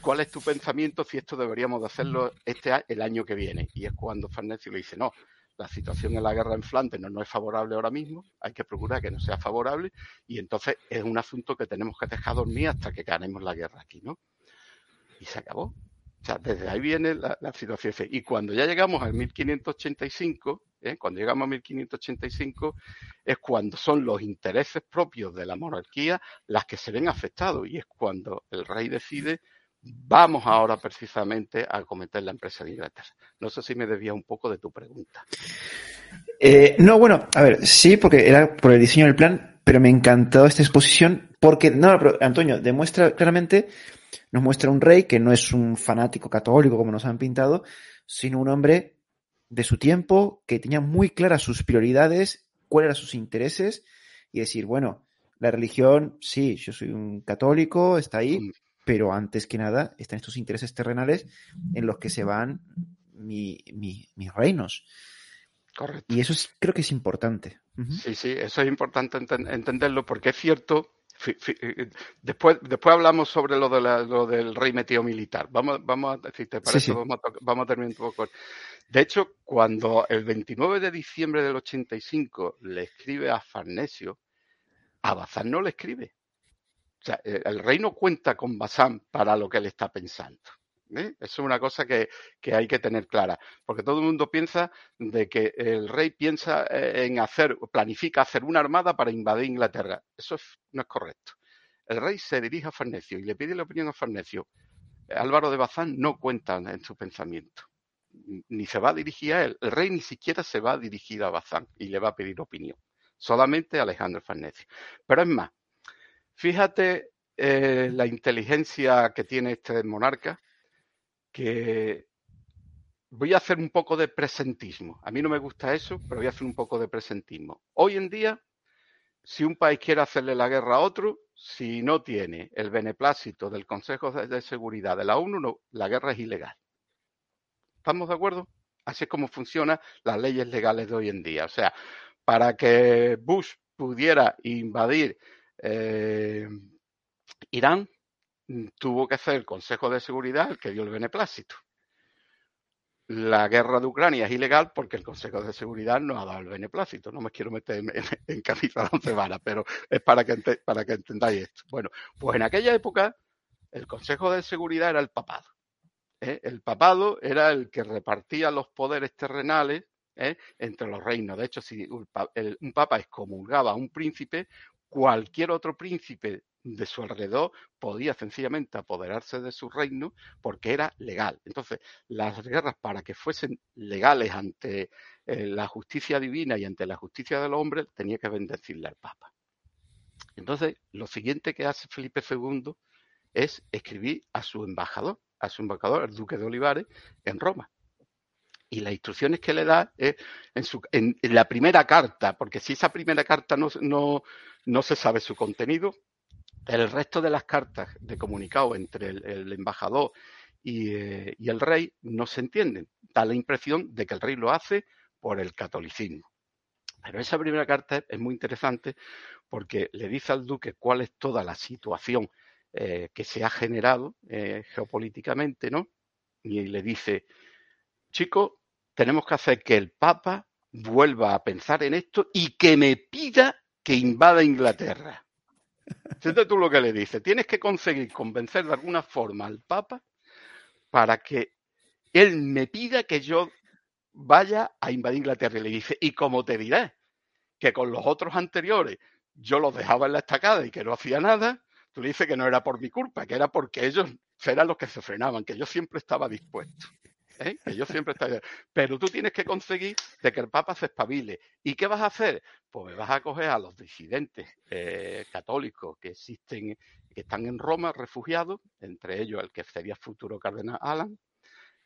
¿cuál es tu pensamiento si esto deberíamos de hacerlo este el año que viene? Y es cuando Farnesio le dice, no, la situación en la guerra en Flandes no, no es favorable ahora mismo, hay que procurar que no sea favorable y entonces es un asunto que tenemos que dejar dormir hasta que ganemos la guerra aquí, ¿no? Y se acabó. O sea, desde ahí viene la, situación. Y cuando ya llegamos al 1585, ¿eh? cuando llegamos a 1585, es cuando son los intereses propios de la monarquía las que se ven afectados y es cuando el rey decide vamos ahora precisamente a cometer la empresa de Inglaterra. No sé si me debía un poco de tu pregunta.
Eh, no, bueno, a ver, sí, porque era por el diseño del plan, Pero me encantó esta exposición porque, no, pero Antonio, demuestra claramente, nos muestra un rey que no es un fanático católico como nos han pintado, sino un hombre de su tiempo que tenía muy claras sus prioridades, cuáles eran sus intereses y decir, bueno, la religión, sí, yo soy un católico, está ahí,
Mm.
Pero antes que nada están estos intereses terrenales en los que se van mi- mi- mis reinos.
Correcto.
Y eso es, creo que es importante.
Sí, sí, eso es importante enten- entenderlo porque es cierto. eh, Después, después hablamos sobre lo, de la- lo del rey metido militar. Vamos, vamos a, si te parece,
sí.
Vamos, a, to- vamos a terminar un poco. De hecho, cuando el 29 de diciembre del 85 le escribe a Farnesio, a Bazán no le escribe. Eh, el rey no cuenta con Bazán para lo que él está pensando. ¿eh? Eso es una cosa que, hay que tener clara, porque todo el mundo piensa de que el rey piensa eh, en hacer, planifica hacer una armada para invadir Inglaterra. Eso es- no es correcto. El rey se dirige a Farnesio y le pide la opinión a Farnesio. Álvaro de Bazán no cuenta en su pensamiento, ni se va a dirigir a él. El rey ni siquiera se va a dirigir a Bazán y le va a pedir opinión, solamente Alejandro Farnesio. Pero es más, fíjate eh, la inteligencia que tiene este monarca, que voy a hacer un poco de presentismo. A mí no me gusta eso, pero voy a hacer un poco de presentismo. Hoy en día, si un país quiere hacerle la guerra a otro, si no tiene el beneplácito del Consejo de Seguridad de la ONU, no, la guerra es ilegal. ¿Estamos de acuerdo? Así es como funcionan las leyes legales de hoy en día. O sea, para que Bush pudiera invadir eh, Irán, mm, tuvo que ser el Consejo de Seguridad el que dio el beneplácito. La guerra de Ucrania es ilegal porque el Consejo de Seguridad no ha dado el beneplácito. No me quiero meter en, en, camisa de once pero es para que, para que entendáis esto. Bueno, pues en aquella época el Consejo de Seguridad era el papado. ¿eh? El papado era el que repartía los poderes terrenales ¿eh? entre los reinos. De hecho, si un papa excomulgaba a un príncipe, cualquier otro príncipe de su alrededor podía sencillamente apoderarse de su reino porque era legal. Entonces, las guerras para que fuesen legales ante eh, la justicia divina y ante la justicia de los hombres, tenía que bendecirle al papa. Entonces, lo siguiente que hace Felipe II es escribir a su embajador, a su embajador, el duque de Olivares, en Roma. Y las instrucciones que le da es en, su, en, la primera carta, porque si esa primera carta no, no, no se sabe su contenido, el resto de las cartas de comunicado entre el, el embajador y, eh, y, el rey no se entienden. Da la impresión de que el rey lo hace por el catolicismo. Pero esa primera carta es muy interesante porque le dice al duque cuál es toda la situación eh, que se ha generado eh, geopolíticamente, ¿no? Y le dice, chico, tenemos que hacer que el Papa vuelva a pensar en esto y que me pida que invada Inglaterra. [LAUGHS] Fíjate tú lo que le dice. Tienes que conseguir convencer de alguna forma al Papa para que él me pida que yo vaya a invadir Inglaterra. Y le dice, ¿y cómo te diré? Que con los otros anteriores yo los dejaba en la estacada y que no hacía nada. Tú le dices que no era por mi culpa, que era porque ellos eran los que se frenaban, que yo siempre estaba dispuesto. ¿Eh? Que yo siempre estaba. Pero tú tienes que conseguir de que el Papa se espabile. ¿Y qué vas a hacer? Pues me vas a coger a los disidentes eh, católicos que existen, que están en Roma refugiados, entre ellos el que sería futuro cardenal Alan,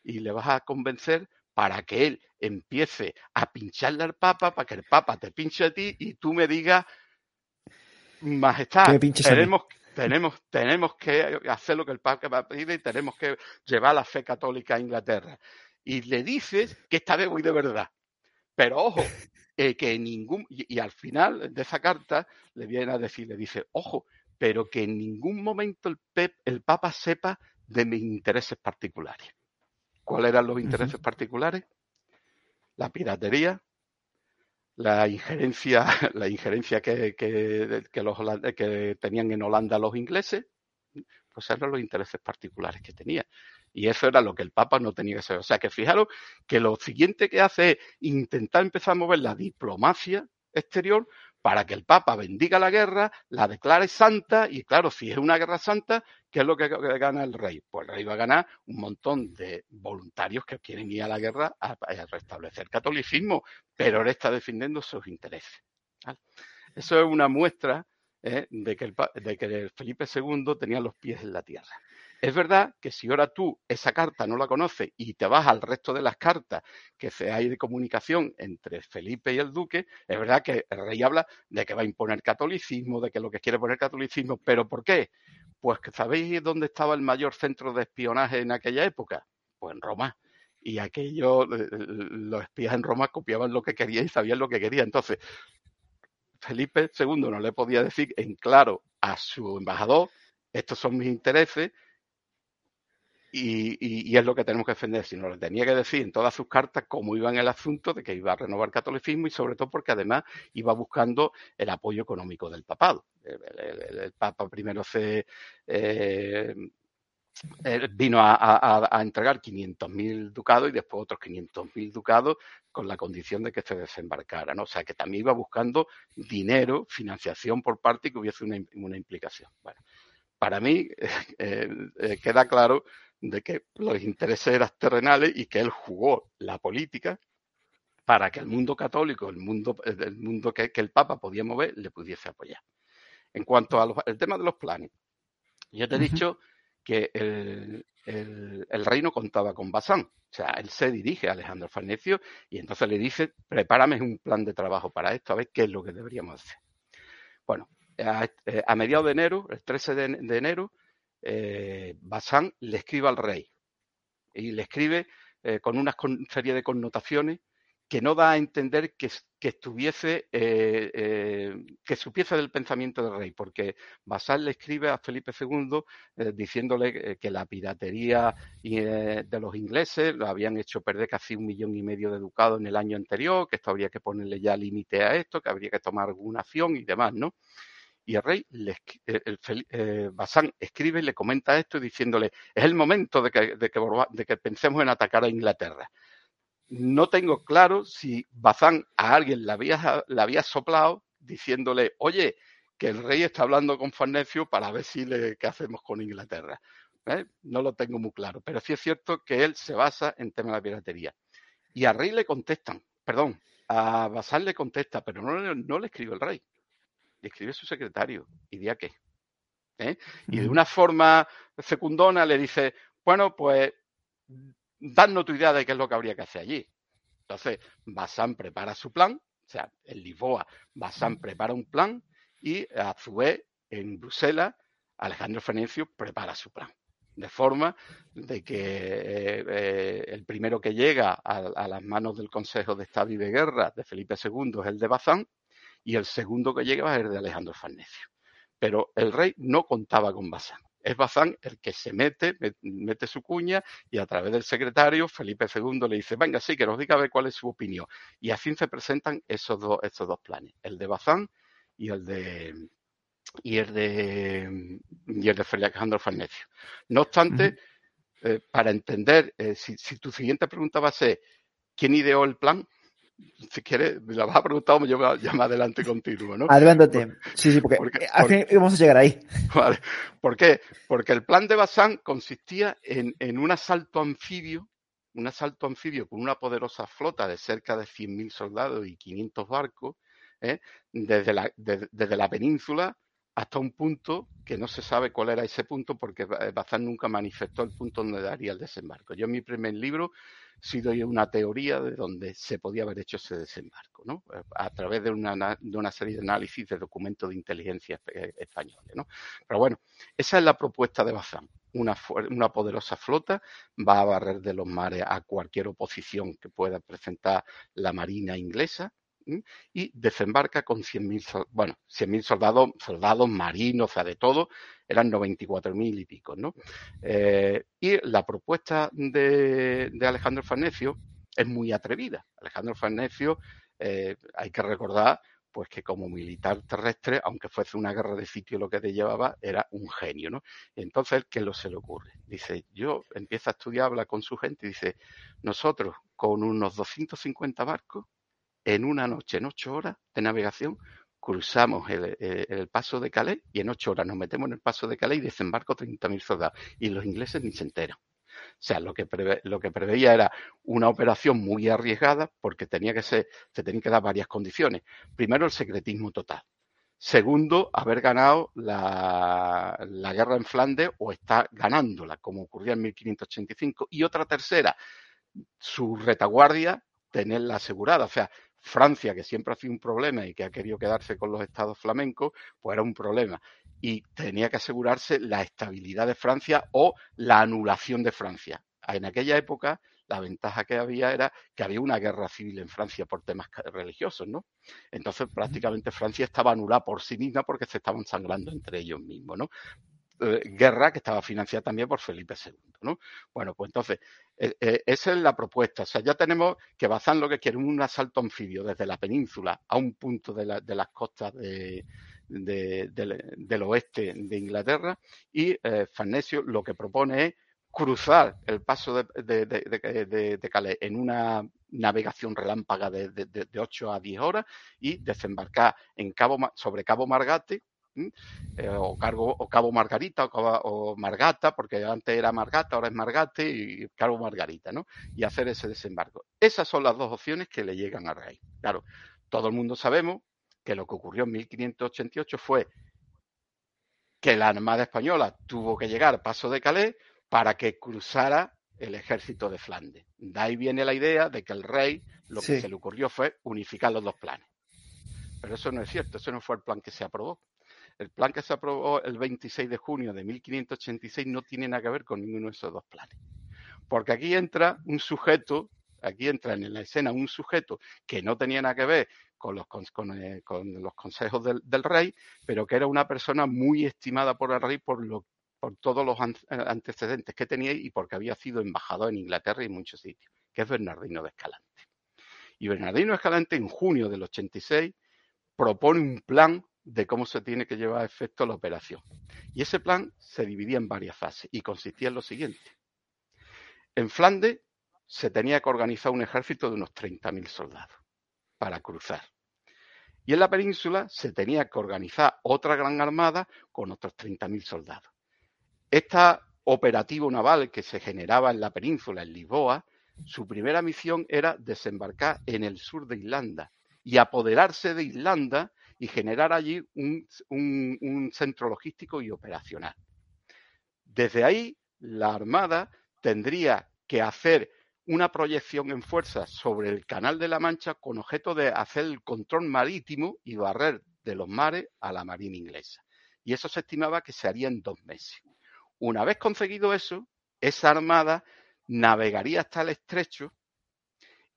y le vas a convencer para que él empiece a pincharle al Papa, para que el Papa te pinche a ti y tú me digas, Majestad, tenemos, tenemos, tenemos que hacer lo que el Papa pide y tenemos que llevar la fe católica a Inglaterra. Y le dices que esta vez voy de verdad. Pero ojo, eh, que ningún. Y, y, al final de esa carta le viene a decir, le dice, ojo, pero que en ningún momento el, Pep, el Papa sepa de mis intereses particulares. ¿Cuáles eran los intereses uh -huh. particulares? La piratería, la injerencia, [LAUGHS] la injerencia que, que, los, que tenían en Holanda los ingleses, pues eran los intereses particulares que tenía. Y eso era lo que el Papa no tenía que ser. O sea que fijaros que lo siguiente que hace es intentar empezar a mover la diplomacia exterior para que el Papa bendiga la guerra, la declare santa y claro, si es una guerra santa, ¿qué es lo que gana el rey? Pues el rey va a ganar un montón de voluntarios que quieren ir a la guerra a, restablecer catolicismo, pero él está defendiendo sus intereses. Eso es una muestra ¿eh? de, que el, de que Felipe II tenía los pies en la tierra. Es verdad que si ahora tú esa carta no la conoces y te vas al resto de las cartas que hay de comunicación entre Felipe y el duque, es verdad que el rey habla de que va a imponer catolicismo, de que lo que quiere poner catolicismo, pero ¿por qué? Pues que sabéis dónde estaba el mayor centro de espionaje en aquella época, pues en Roma. Y aquello, eh, los espías en Roma copiaban lo que querían y sabían lo que querían. Entonces, Felipe II no le podía decir en claro a su embajador, estos son mis intereses, y, es lo que tenemos que defender, sino le tenía que decir en todas sus cartas cómo iba en el asunto de que iba a renovar el catolicismo y sobre todo porque además iba buscando el apoyo económico del papado. El, Papa primero se eh, vino a, entregar 500.000 ducados y después otros 500.000 ducados con la condición de que se desembarcara. ¿no? O sea, que también iba buscando dinero, financiación por parte y que hubiese una, implicación. Bueno, para mí [LAUGHS] eh, eh, queda claro de que los intereses eran terrenales y que él jugó la política para que el mundo católico, el mundo, el mundo que, el Papa podía mover, le pudiese apoyar. En cuanto al tema de los planes, yo te he dicho que el, reino contaba con Bazán. O sea, él se dirige a Alejandro Farnecio y entonces le dice, prepárame un plan de trabajo para esto, a ver qué es lo que deberíamos hacer. Bueno, a, eh, mediados de enero, el 13 de enero, eh, le escribe al rey y le escribe eh, con una serie de connotaciones que no da a entender que, estuviese, eh, eh, que supiese del pensamiento del rey, porque Basal le escribe a Felipe II diciéndole que la piratería de los ingleses lo habían hecho perder casi un millón y medio de ducados en el año anterior, que esto habría que ponerle ya límite a esto, que habría que tomar alguna acción y demás, ¿no? Y el rey, le, eh, el, eh, Basán escribe y le comenta esto diciéndole, es el momento de que, pensemos en atacar a Inglaterra. No tengo claro si Bazán a alguien le había, había soplado diciéndole, oye, que el rey está hablando con Farnecio para ver si qué hacemos con Inglaterra. ¿eh? No lo tengo muy claro, pero sí es cierto que él se basa en tema de la piratería. Y al rey le contestan, perdón, a Basán le contesta, pero no, no le escribe el rey le escribe su secretario y di a qué. ¿eh? Y de una forma secundona le dice, bueno, pues danos tu idea de qué es lo que habría que hacer allí. Entonces, Bazán prepara su plan, o sea, en Lisboa, Bazán prepara un plan y a su vez en Bruselas, Alejandro Fenecio prepara su plan. De forma de que eh, eh, el primero que llega a, a, las manos del Consejo de Estado y de Guerra de Felipe II es el de Bazán, y el segundo que llega va a ser de Alejandro Farnesio. Pero el rey no contaba con Bazán. Es Bazán el que se mete, mete su cuña y a través del secretario Felipe II le dice, venga, sí, que nos diga a ver cuál es su opinión. Y así se presentan esos dos, estos dos planes, el de Bazán y el de y el de y el de Alejandro Farnesio. No obstante, eh, para entender, eh, si, si, tu siguiente pregunta va a ser ¿quién ideó el plan? Si quieres, me la vas a preguntar, yo ya más adelante continuo, ¿no?
Adelántate. Sí, sí, porque, vamos a llegar ahí. [LAUGHS]
Vale. ¿Por qué? Porque el plan de Bazán consistía en, en, un asalto anfibio, un asalto anfibio con una poderosa flota de cerca de 100.000 soldados y 500 barcos, ¿eh? desde, la, desde la península hasta un punto que no se sabe cuál era ese punto porque Bazán nunca manifestó el punto donde daría el desembarco. Yo en mi primer libro sí doy una teoría de donde se podía haber hecho ese desembarco, ¿no? A través de una, de una serie de análisis de documentos de inteligencia eh, españoles, ¿no? Pero bueno, esa es la propuesta de Bazán. Una, una poderosa flota va a barrer de los mares a cualquier oposición que pueda presentar la marina inglesa, y desembarca con 100.000 bueno, 100.000 soldados, soldados marinos, o sea, de todo, eran 94.000 y pico, ¿no? Eh, y la propuesta de, Alejandro Farnesio es muy atrevida. Alejandro Farnesio, eh, hay que recordar, pues que como militar terrestre, aunque fuese una guerra de sitio lo que te llevaba, era un genio, ¿no? Entonces, ¿qué lo se le ocurre? Dice, yo empiezo a estudiar, habla con su gente y dice, nosotros con unos 250 barcos en una noche, en ocho horas de navegación, cruzamos el, paso de Calais y en ocho horas nos metemos en el paso de Calais y desembarco 30.000 soldados. Y los ingleses ni se enteran. O sea, lo que, lo que preveía era una operación muy arriesgada porque tenía que ser, se tenían que dar varias condiciones. Primero, el secretismo total. Segundo, haber ganado la, guerra en Flandes o está ganándola, como ocurría en 1585. Y otra tercera, su retaguardia, tenerla asegurada. O sea, Francia, que siempre ha sido un problema y que ha querido quedarse con los estados flamencos, pues era un problema. Y tenía que asegurarse la estabilidad de Francia o la anulación de Francia. En aquella época, la ventaja que había era que había una guerra civil en Francia por temas religiosos, ¿no? Entonces, prácticamente Francia estaba anulada por sí misma porque se estaban sangrando entre ellos mismos, ¿no? Eh, guerra que estaba financiada también por Felipe II, ¿no? Bueno, pues entonces, eh, eh, esa es la propuesta. O sea, ya tenemos que Bazán lo que quiere un asalto anfibio desde la península a un punto de, las costas del oeste de Inglaterra y Farnesio lo que propone es cruzar el paso de, de, Calais en una navegación relámpaga de, de, 8 a 10 horas y desembarcar en Cabo, sobre Cabo Margate eh, o, Cargo, o Cabo Margarita o, Margata, porque antes era Margata, ahora es Margate y Cabo Margarita, ¿no? Y hacer ese desembarco. Esas son las dos opciones que le llegan a Rey. Claro, todo el mundo sabemos que lo que ocurrió en 1588 fue que la Armada Española tuvo que llegar a Paso de Calais para que cruzara el ejército de Flandes. De ahí viene la idea de que el rey lo que se le ocurrió fue unificar los dos planes. Pero eso no es cierto, eso no fue el plan que se aprobó. El plan que se aprobó el 26 de junio de 1586 no tiene nada que ver con ninguno de esos dos planes. Porque aquí entra un sujeto, aquí entra en la escena un sujeto que no tenía nada que ver con los, eh, consejos del, rey, pero que era una persona muy estimada por el rey por lo por todos los eh, antecedentes que tenía y porque había sido embajador en Inglaterra y en muchos sitios, que es Bernardino de Escalante. Y Bernardino Escalante en junio del 86 propone un plan de cómo se tiene que llevar a efecto la operación. Y ese plan se dividía en varias fases y consistía en lo siguiente. En Flandes se tenía que organizar un ejército de unos 30.000 soldados para cruzar. Y en la península se tenía que organizar otra gran armada con otros 30.000 soldados. Esta operativo naval que se generaba en la península, en Lisboa, su primera misión era desembarcar en el sur de Irlanda y apoderarse de Irlanda y generar allí un, centro logístico y operacional. Desde ahí, la Armada tendría que hacer una proyección en fuerza sobre el Canal de la Mancha con objeto de hacer el control marítimo y barrer de los mares a la Marina inglesa. Y eso se estimaba que se haría en dos meses. Una vez conseguido eso, esa armada navegaría hasta el estrecho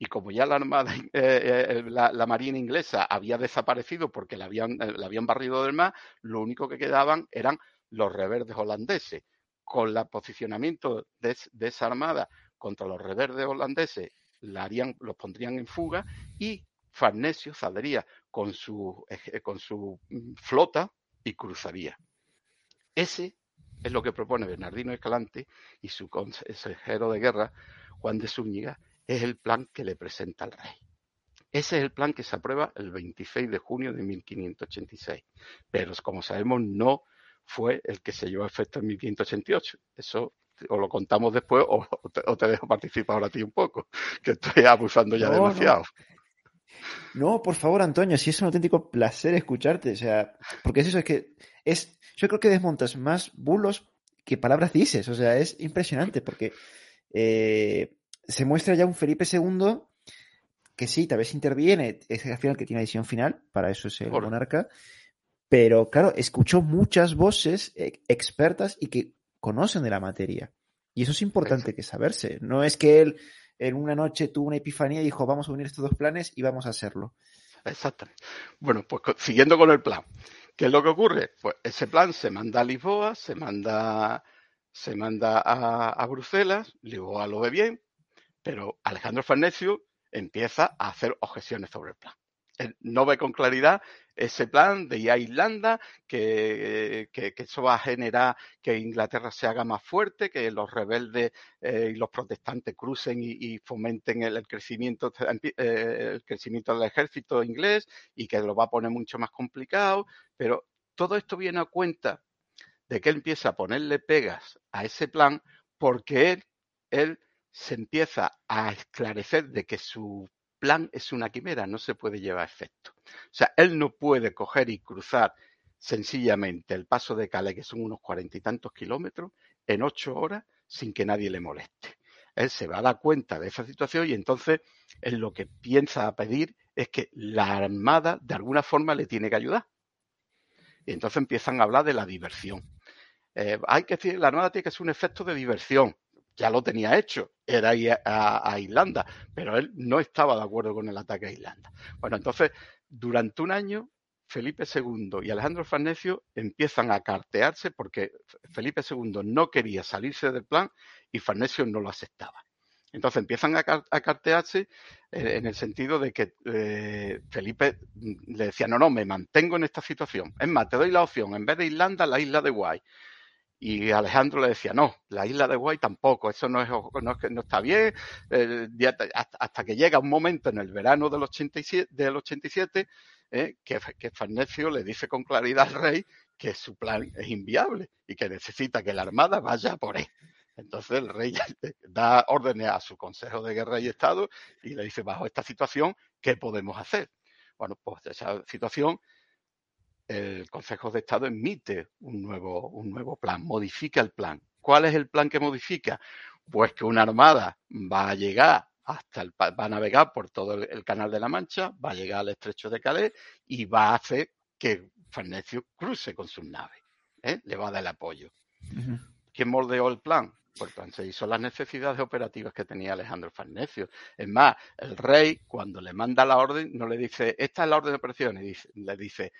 y como ya la armada, [LAUGHS] eh, eh, la, marina inglesa había desaparecido porque la habían, eh, la habían barrido del mar, lo único que quedaban eran los reverdes holandeses. Con el posicionamiento de, esa armada contra los reverdes holandeses, la harían, los pondrían en fuga y Farnesio saldría con su, con su mm, flota y cruzaría. Ese es lo que propone Bernardino Escalante y su consejero de guerra, Juan de Zúñiga, es el plan que le presenta al rey. Ese es el plan que se aprueba el 26 de junio de 1586. Pero, como sabemos, no fue el que se llevó a efecto en 1588. Eso o lo contamos después o, te, dejo participar ahora a ti un poco, que estoy abusando ya demasiado.
No. por favor, Antonio, si es un auténtico placer escucharte. O sea, porque es eso, es que es yo creo que desmontas más bulos que palabras dices. O sea, es impresionante porque eh, se muestra ya un Felipe II que sí, tal vez interviene, es al final que tiene la decisión final, para eso es el monarca, pero claro, escuchó muchas voces eh, expertas y que conocen de la materia. Y eso es importante que saberse. No es que él en una noche tuvo una epifanía y dijo, vamos a unir estos dos planes y vamos a hacerlo.
Exactamente. Bueno, pues siguiendo con el plan. ¿Qué es lo que ocurre? Pues ese plan se manda a Lisboa, se manda, se manda a, Bruselas, Lisboa lo ve bien, pero Alejandro Farnesio empieza a hacer objeciones sobre el plan. Él no ve con claridad ese plan de ir a Irlanda, que, eso va a generar que Inglaterra se haga más fuerte, que los rebeldes eh, y los protestantes crucen y, fomenten el, crecimiento, eh, el crecimiento del ejército inglés y que lo va a poner mucho más complicado. Pero todo esto viene a cuenta de que él empieza a ponerle pegas a ese plan porque él, él se empieza a esclarecer de que su plan es una quimera, no se puede llevar a efecto. O sea, él no puede coger y cruzar sencillamente el paso de Calais, que son unos cuarenta y tantos kilómetros, en ocho horas sin que nadie le moleste. Él se va a dar cuenta de esa situación y entonces él lo que piensa pedir es que la Armada de alguna forma le tiene que ayudar. Y entonces empiezan a hablar de la diversión. Eh, hay que decir, la Armada tiene que ser un efecto de diversión. Ya lo tenía hecho, era ir a, Irlanda, pero él no estaba de acuerdo con el ataque a Irlanda. Bueno, entonces, durante un año, Felipe II y Alejandro Farnesio empiezan a cartearse porque Felipe II no quería salirse del plan y Farnesio no lo aceptaba. Entonces empiezan a, cartearse eh, en el sentido de que eh, Felipe mm, le decía, no, no, me mantengo en esta situación. Es más, te doy la opción, en vez de Irlanda, la isla de Guay. Y Alejandro le decía, no, la isla de Guay tampoco, eso no, es, no, está bien. Eh, hasta, que llega un momento en el verano del 87, del 87 que, que Farnesio le dice con claridad al rey que su plan es inviable y que necesita que la armada vaya por él. Entonces el rey da órdenes a su Consejo de Guerra y Estado y le dice, bajo esta situación, ¿qué podemos hacer? Bueno, pues esa situación, el Consejo de Estado emite un nuevo, un nuevo plan, modifica el plan. ¿Cuál es el plan que modifica? Pues que una armada va a llegar hasta el, va a navegar por todo el, Canal de la Mancha, va a llegar al Estrecho de Calais y va a hacer que Farnesio cruce con sus naves. ¿eh? Le va a dar el apoyo. ¿Quién moldeó el plan? Pues se hizo las necesidades operativas que tenía Alejandro Farnesio. Es más, el rey, cuando le manda la orden, no le dice, esta es la orden de operaciones, le dice,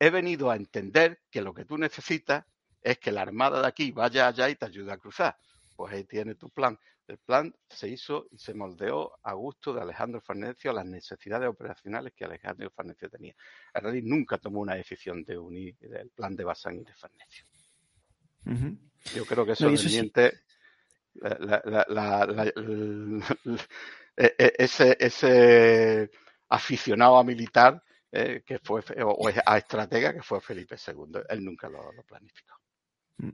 he venido a entender que lo que tú necesitas es que la armada de aquí vaya allá y te ayude a cruzar. Pues ahí tiene tu plan. El plan se hizo y se moldeó a gusto de Alejandro Farnesio a las necesidades operacionales que Alejandro Farnesio tenía. El rey nunca tomó una decisión de unir el plan de Bazán y de Farnesio. Yo creo que eso, es [LAUGHS] ese, ese aficionado a militar eh, que fue o a estratega que fue Felipe II. Él nunca lo, planificó.
Mm.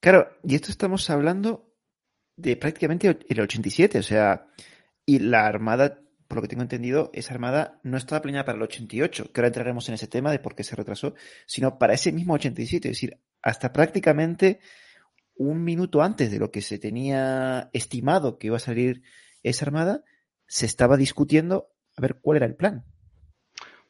Claro, y esto estamos hablando de prácticamente el 87, o sea, y la armada, por lo que tengo entendido, esa armada no estaba planeada para el 88, que ahora entraremos en ese tema de por qué se retrasó, sino para ese mismo 87, es decir, hasta prácticamente un minuto antes de lo que se tenía estimado que iba a salir esa armada, se estaba discutiendo a ver cuál era el plan.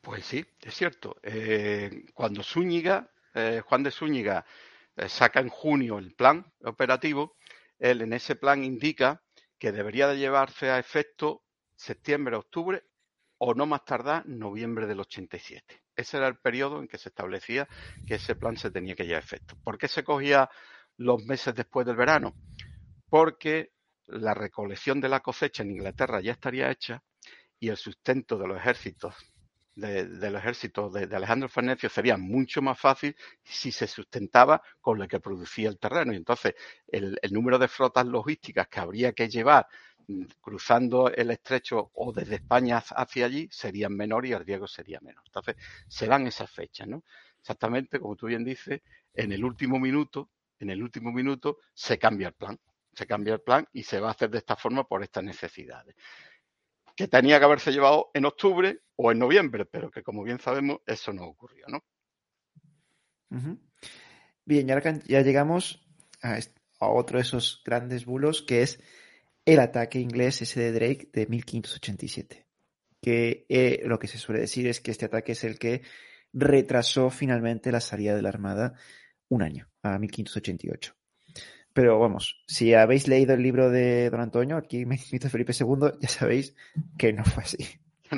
Pues sí, es cierto. Eh, cuando Zúñiga, eh, Juan de Zúñiga, eh, saca en junio el plan operativo, él en ese plan indica que debería de llevarse a efecto septiembre, octubre o no más tardar noviembre del 87. Ese era el periodo en que se establecía que ese plan se tenía que llevar a efecto. ¿Por qué se cogía los meses después del verano, porque la recolección de la cosecha en Inglaterra ya estaría hecha y el sustento de los ejércitos de, los ejércitos de, Alejandro Farnesio sería mucho más fácil si se sustentaba con lo que producía el terreno. Y entonces el, número de flotas logísticas que habría que llevar mm, cruzando el estrecho o desde España hacia allí serían menor y el riesgo sería menos. Entonces se dan esas fechas, ¿no? Exactamente, como tú bien dices, en el último minuto en el último minuto se cambia el plan. Se cambia el plan y se va a hacer de esta forma por estas necesidades. Que tenía que haberse llevado en octubre o en noviembre, pero que como bien sabemos eso no ocurrió, ¿no?
Bien, ya, llegamos a, otro de esos grandes bulos que es el ataque inglés ese de Drake de 1587. Que eh, lo que se suele decir es que este ataque es el que retrasó finalmente la salida de la Armada un año, a 1588. Pero vamos, si habéis leído el libro de Don Antonio, aquí Mito [LAUGHS] Felipe II, ya sabéis que no fue así.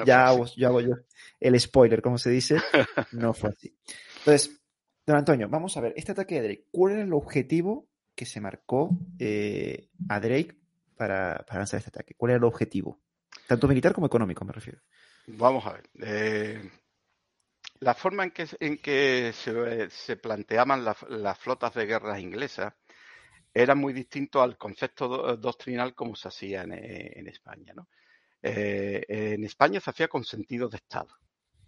ya hago, yo hago yo el spoiler, como se dice, [LAUGHS] no fue así. Entonces, Don Antonio, vamos a ver, este ataque de Drake, ¿cuál era el objetivo que se marcó eh, a Drake para, para, lanzar este ataque? ¿Cuál era el objetivo? Tanto militar como económico, me refiero.
Vamos a ver. Eh, la forma en que, en que se, planteaban las flotas de guerra inglesas era muy distinto al concepto doctrinal como se hacía en, España. ¿no? Eh, en España se hacía con sentido de Estado.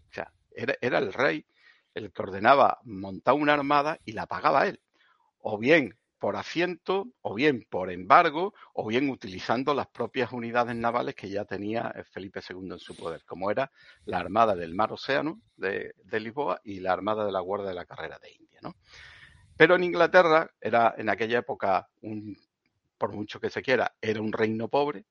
O sea, era, el rey el que ordenaba montar una armada y la pagaba él. O bien por asiento, o bien por embargo, o bien utilizando las propias unidades navales que ya tenía eh, Felipe II en su poder, como era la Armada del Mar Océano de, Lisboa y la Armada de la Guardia de la Carrera de India. Pero en Inglaterra era en aquella época, un, por mucho que se quiera, era un reino pobre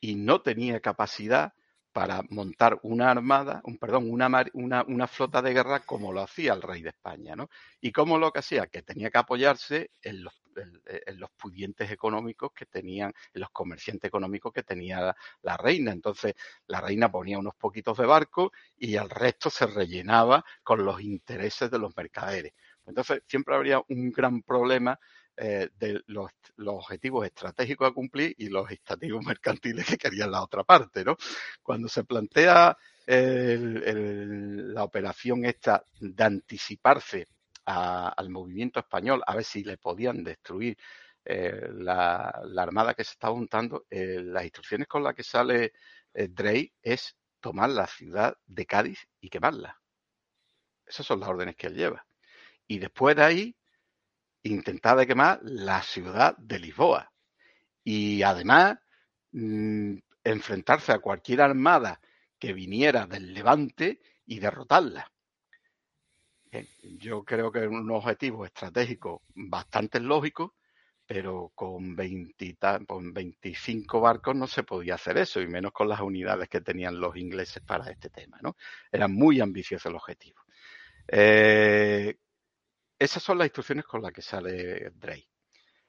y no tenía capacidad para montar una armada, un, perdón, una, una, flota de guerra como lo hacía el rey de España, ¿no? Y como lo que hacía, que tenía que apoyarse en los, en, los pudientes económicos que tenían, en los comerciantes económicos que tenía la, reina. Entonces, la reina ponía unos poquitos de barco y el resto se rellenaba con los intereses de los mercaderes. Entonces, siempre habría un gran problema eh, de los, objetivos estratégicos a cumplir y los estativos [LAUGHS] mercantiles que querían la otra parte, ¿no? Cuando se plantea la operación esta de anticiparse al movimiento español, a ver si le podían destruir eh, la, armada que se estaba juntando, eh, las instrucciones con las que sale Drey es tomar la ciudad de Cádiz y quemarla. Esas son las órdenes que él lleva. Y después de ahí, intentaba quemar la ciudad de Lisboa. Y además, mm, enfrentarse a cualquier armada que viniera del Levante y derrotarla. yo creo que es un objetivo estratégico bastante lógico, pero con, 20, con 25 barcos no se podía hacer eso, y menos con las unidades que tenían los ingleses para este tema. ¿no? Era muy ambicioso el objetivo. Eh, esas son las instrucciones con las que sale Drake.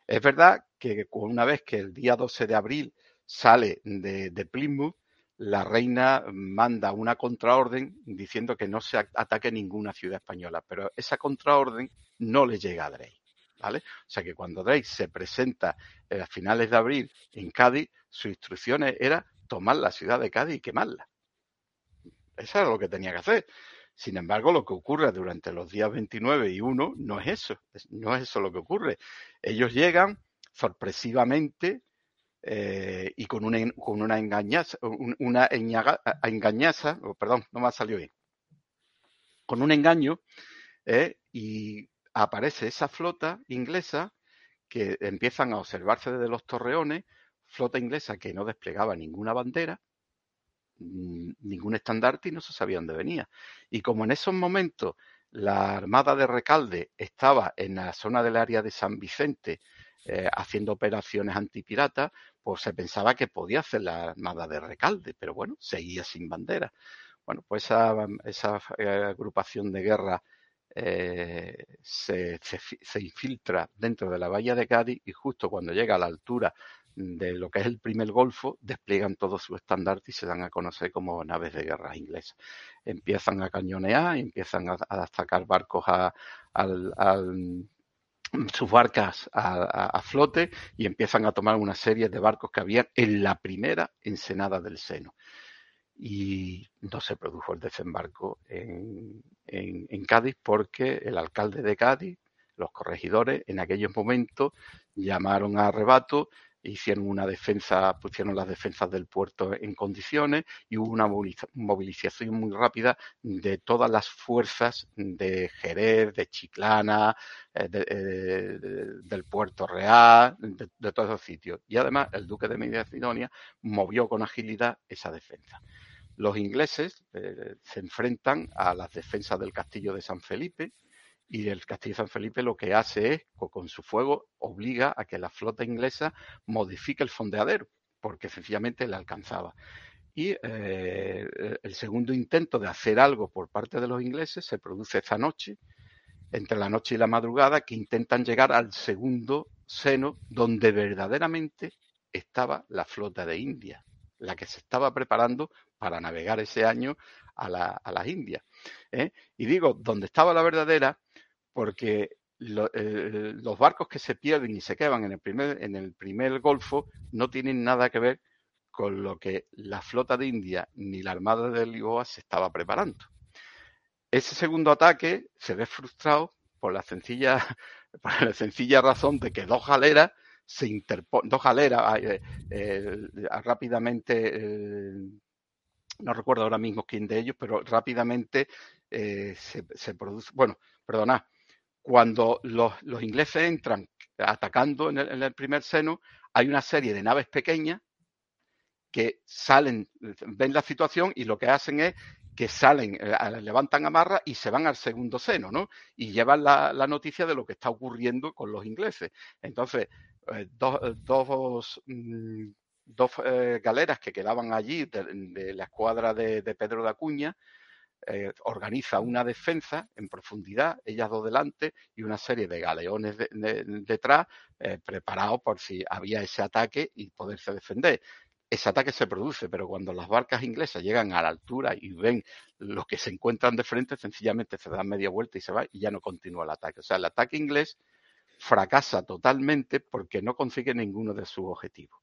Es verdad que una vez que el día 12 de abril sale de, Plymouth, la reina manda una contraorden diciendo que no se ataque ninguna ciudad española, pero esa contraorden no le llega a Drake. ¿Vale? O sea que cuando Drake se presenta a finales de abril en Cádiz, sus instrucciones era tomar la ciudad de Cádiz y quemarla. Eso era lo que tenía que hacer. Sin embargo, lo que ocurre durante los días 29 y 1 no es eso, no es eso lo que ocurre. Ellos llegan sorpresivamente eh, y con una, con una engañaza, una engañaza, perdón, no me ha salido bien, con un engaño eh, y aparece esa flota inglesa que empiezan a observarse desde los torreones, flota inglesa que no desplegaba ninguna bandera, ningún estandarte y no se sabía dónde venía. Y como en esos momentos la Armada de Recalde estaba en la zona del área de San Vicente eh, haciendo operaciones antipiratas, pues se pensaba que podía hacer la Armada de Recalde, pero bueno, seguía sin bandera. Bueno, pues esa, eh, agrupación de guerra eh, se, se, infiltra dentro de la bahía de Cádiz y justo cuando llega a la altura de lo que es el primer Golfo, despliegan todo su estandarte y se dan a conocer como naves de guerra inglesas. Empiezan a cañonear, empiezan a, atacar barcos a, sus barcas a, flote y empiezan a tomar una serie de barcos que había en la primera ensenada del seno. Y no se produjo el desembarco en, en Cádiz porque el alcalde de Cádiz, los corregidores, en aquellos momentos llamaron a arrebato hicieron una defensa, pusieron las defensas del puerto en condiciones y hubo una movilización muy rápida de todas las fuerzas de Jerez, de Chiclana, eh, eh, del Puerto Real, de, todos esos sitios. Y además el duque de Macedonia movió con agilidad esa defensa. Los ingleses eh, se enfrentan a las defensas del castillo de San Felipe, y el Castillo San Felipe lo que hace es, con su fuego, obliga a que la flota inglesa modifique el fondeadero, porque sencillamente le alcanzaba. Y eh, el segundo intento de hacer algo por parte de los ingleses se produce esta noche, entre la noche y la madrugada, que intentan llegar al segundo seno donde verdaderamente estaba la flota de India, la que se estaba preparando para navegar ese año a, las Indias. ¿eh? Y digo, donde estaba la verdadera, porque eh, los barcos que se pierden y se quedan en el, primer, Golfo no tienen nada que ver con lo que la flota de India ni la Armada de Lisboa se estaba preparando. Ese segundo ataque se ve frustrado por la sencilla, [LAUGHS] por la sencilla razón de que dos galeras se interponen, dos galeras eh, eh, rápidamente, no recuerdo ahora mismo quién de ellos, pero rápidamente se, produce, bueno, perdonad, cuando los, ingleses entran atacando en el, primer seno, hay una serie de naves pequeñas que salen, ven la situación y lo que hacen es que salen, eh, levantan amarra y se van al segundo seno, ¿no? Y llevan la, noticia de lo que está ocurriendo con los ingleses. Entonces, eh, dos, dos, mm, galeras que quedaban allí de, la escuadra de, Pedro de Acuña, eh, organiza una defensa en profundidad, ellas dos delante y una serie de galeones detrás, eh, preparados por si había ese ataque y poderse defender. Ese ataque se produce, pero cuando las barcas inglesas llegan a la altura y ven lo que se encuentran de frente, sencillamente se dan media vuelta y se va y ya no continúa el ataque. O sea, el ataque inglés fracasa totalmente porque no consigue ninguno de sus objetivos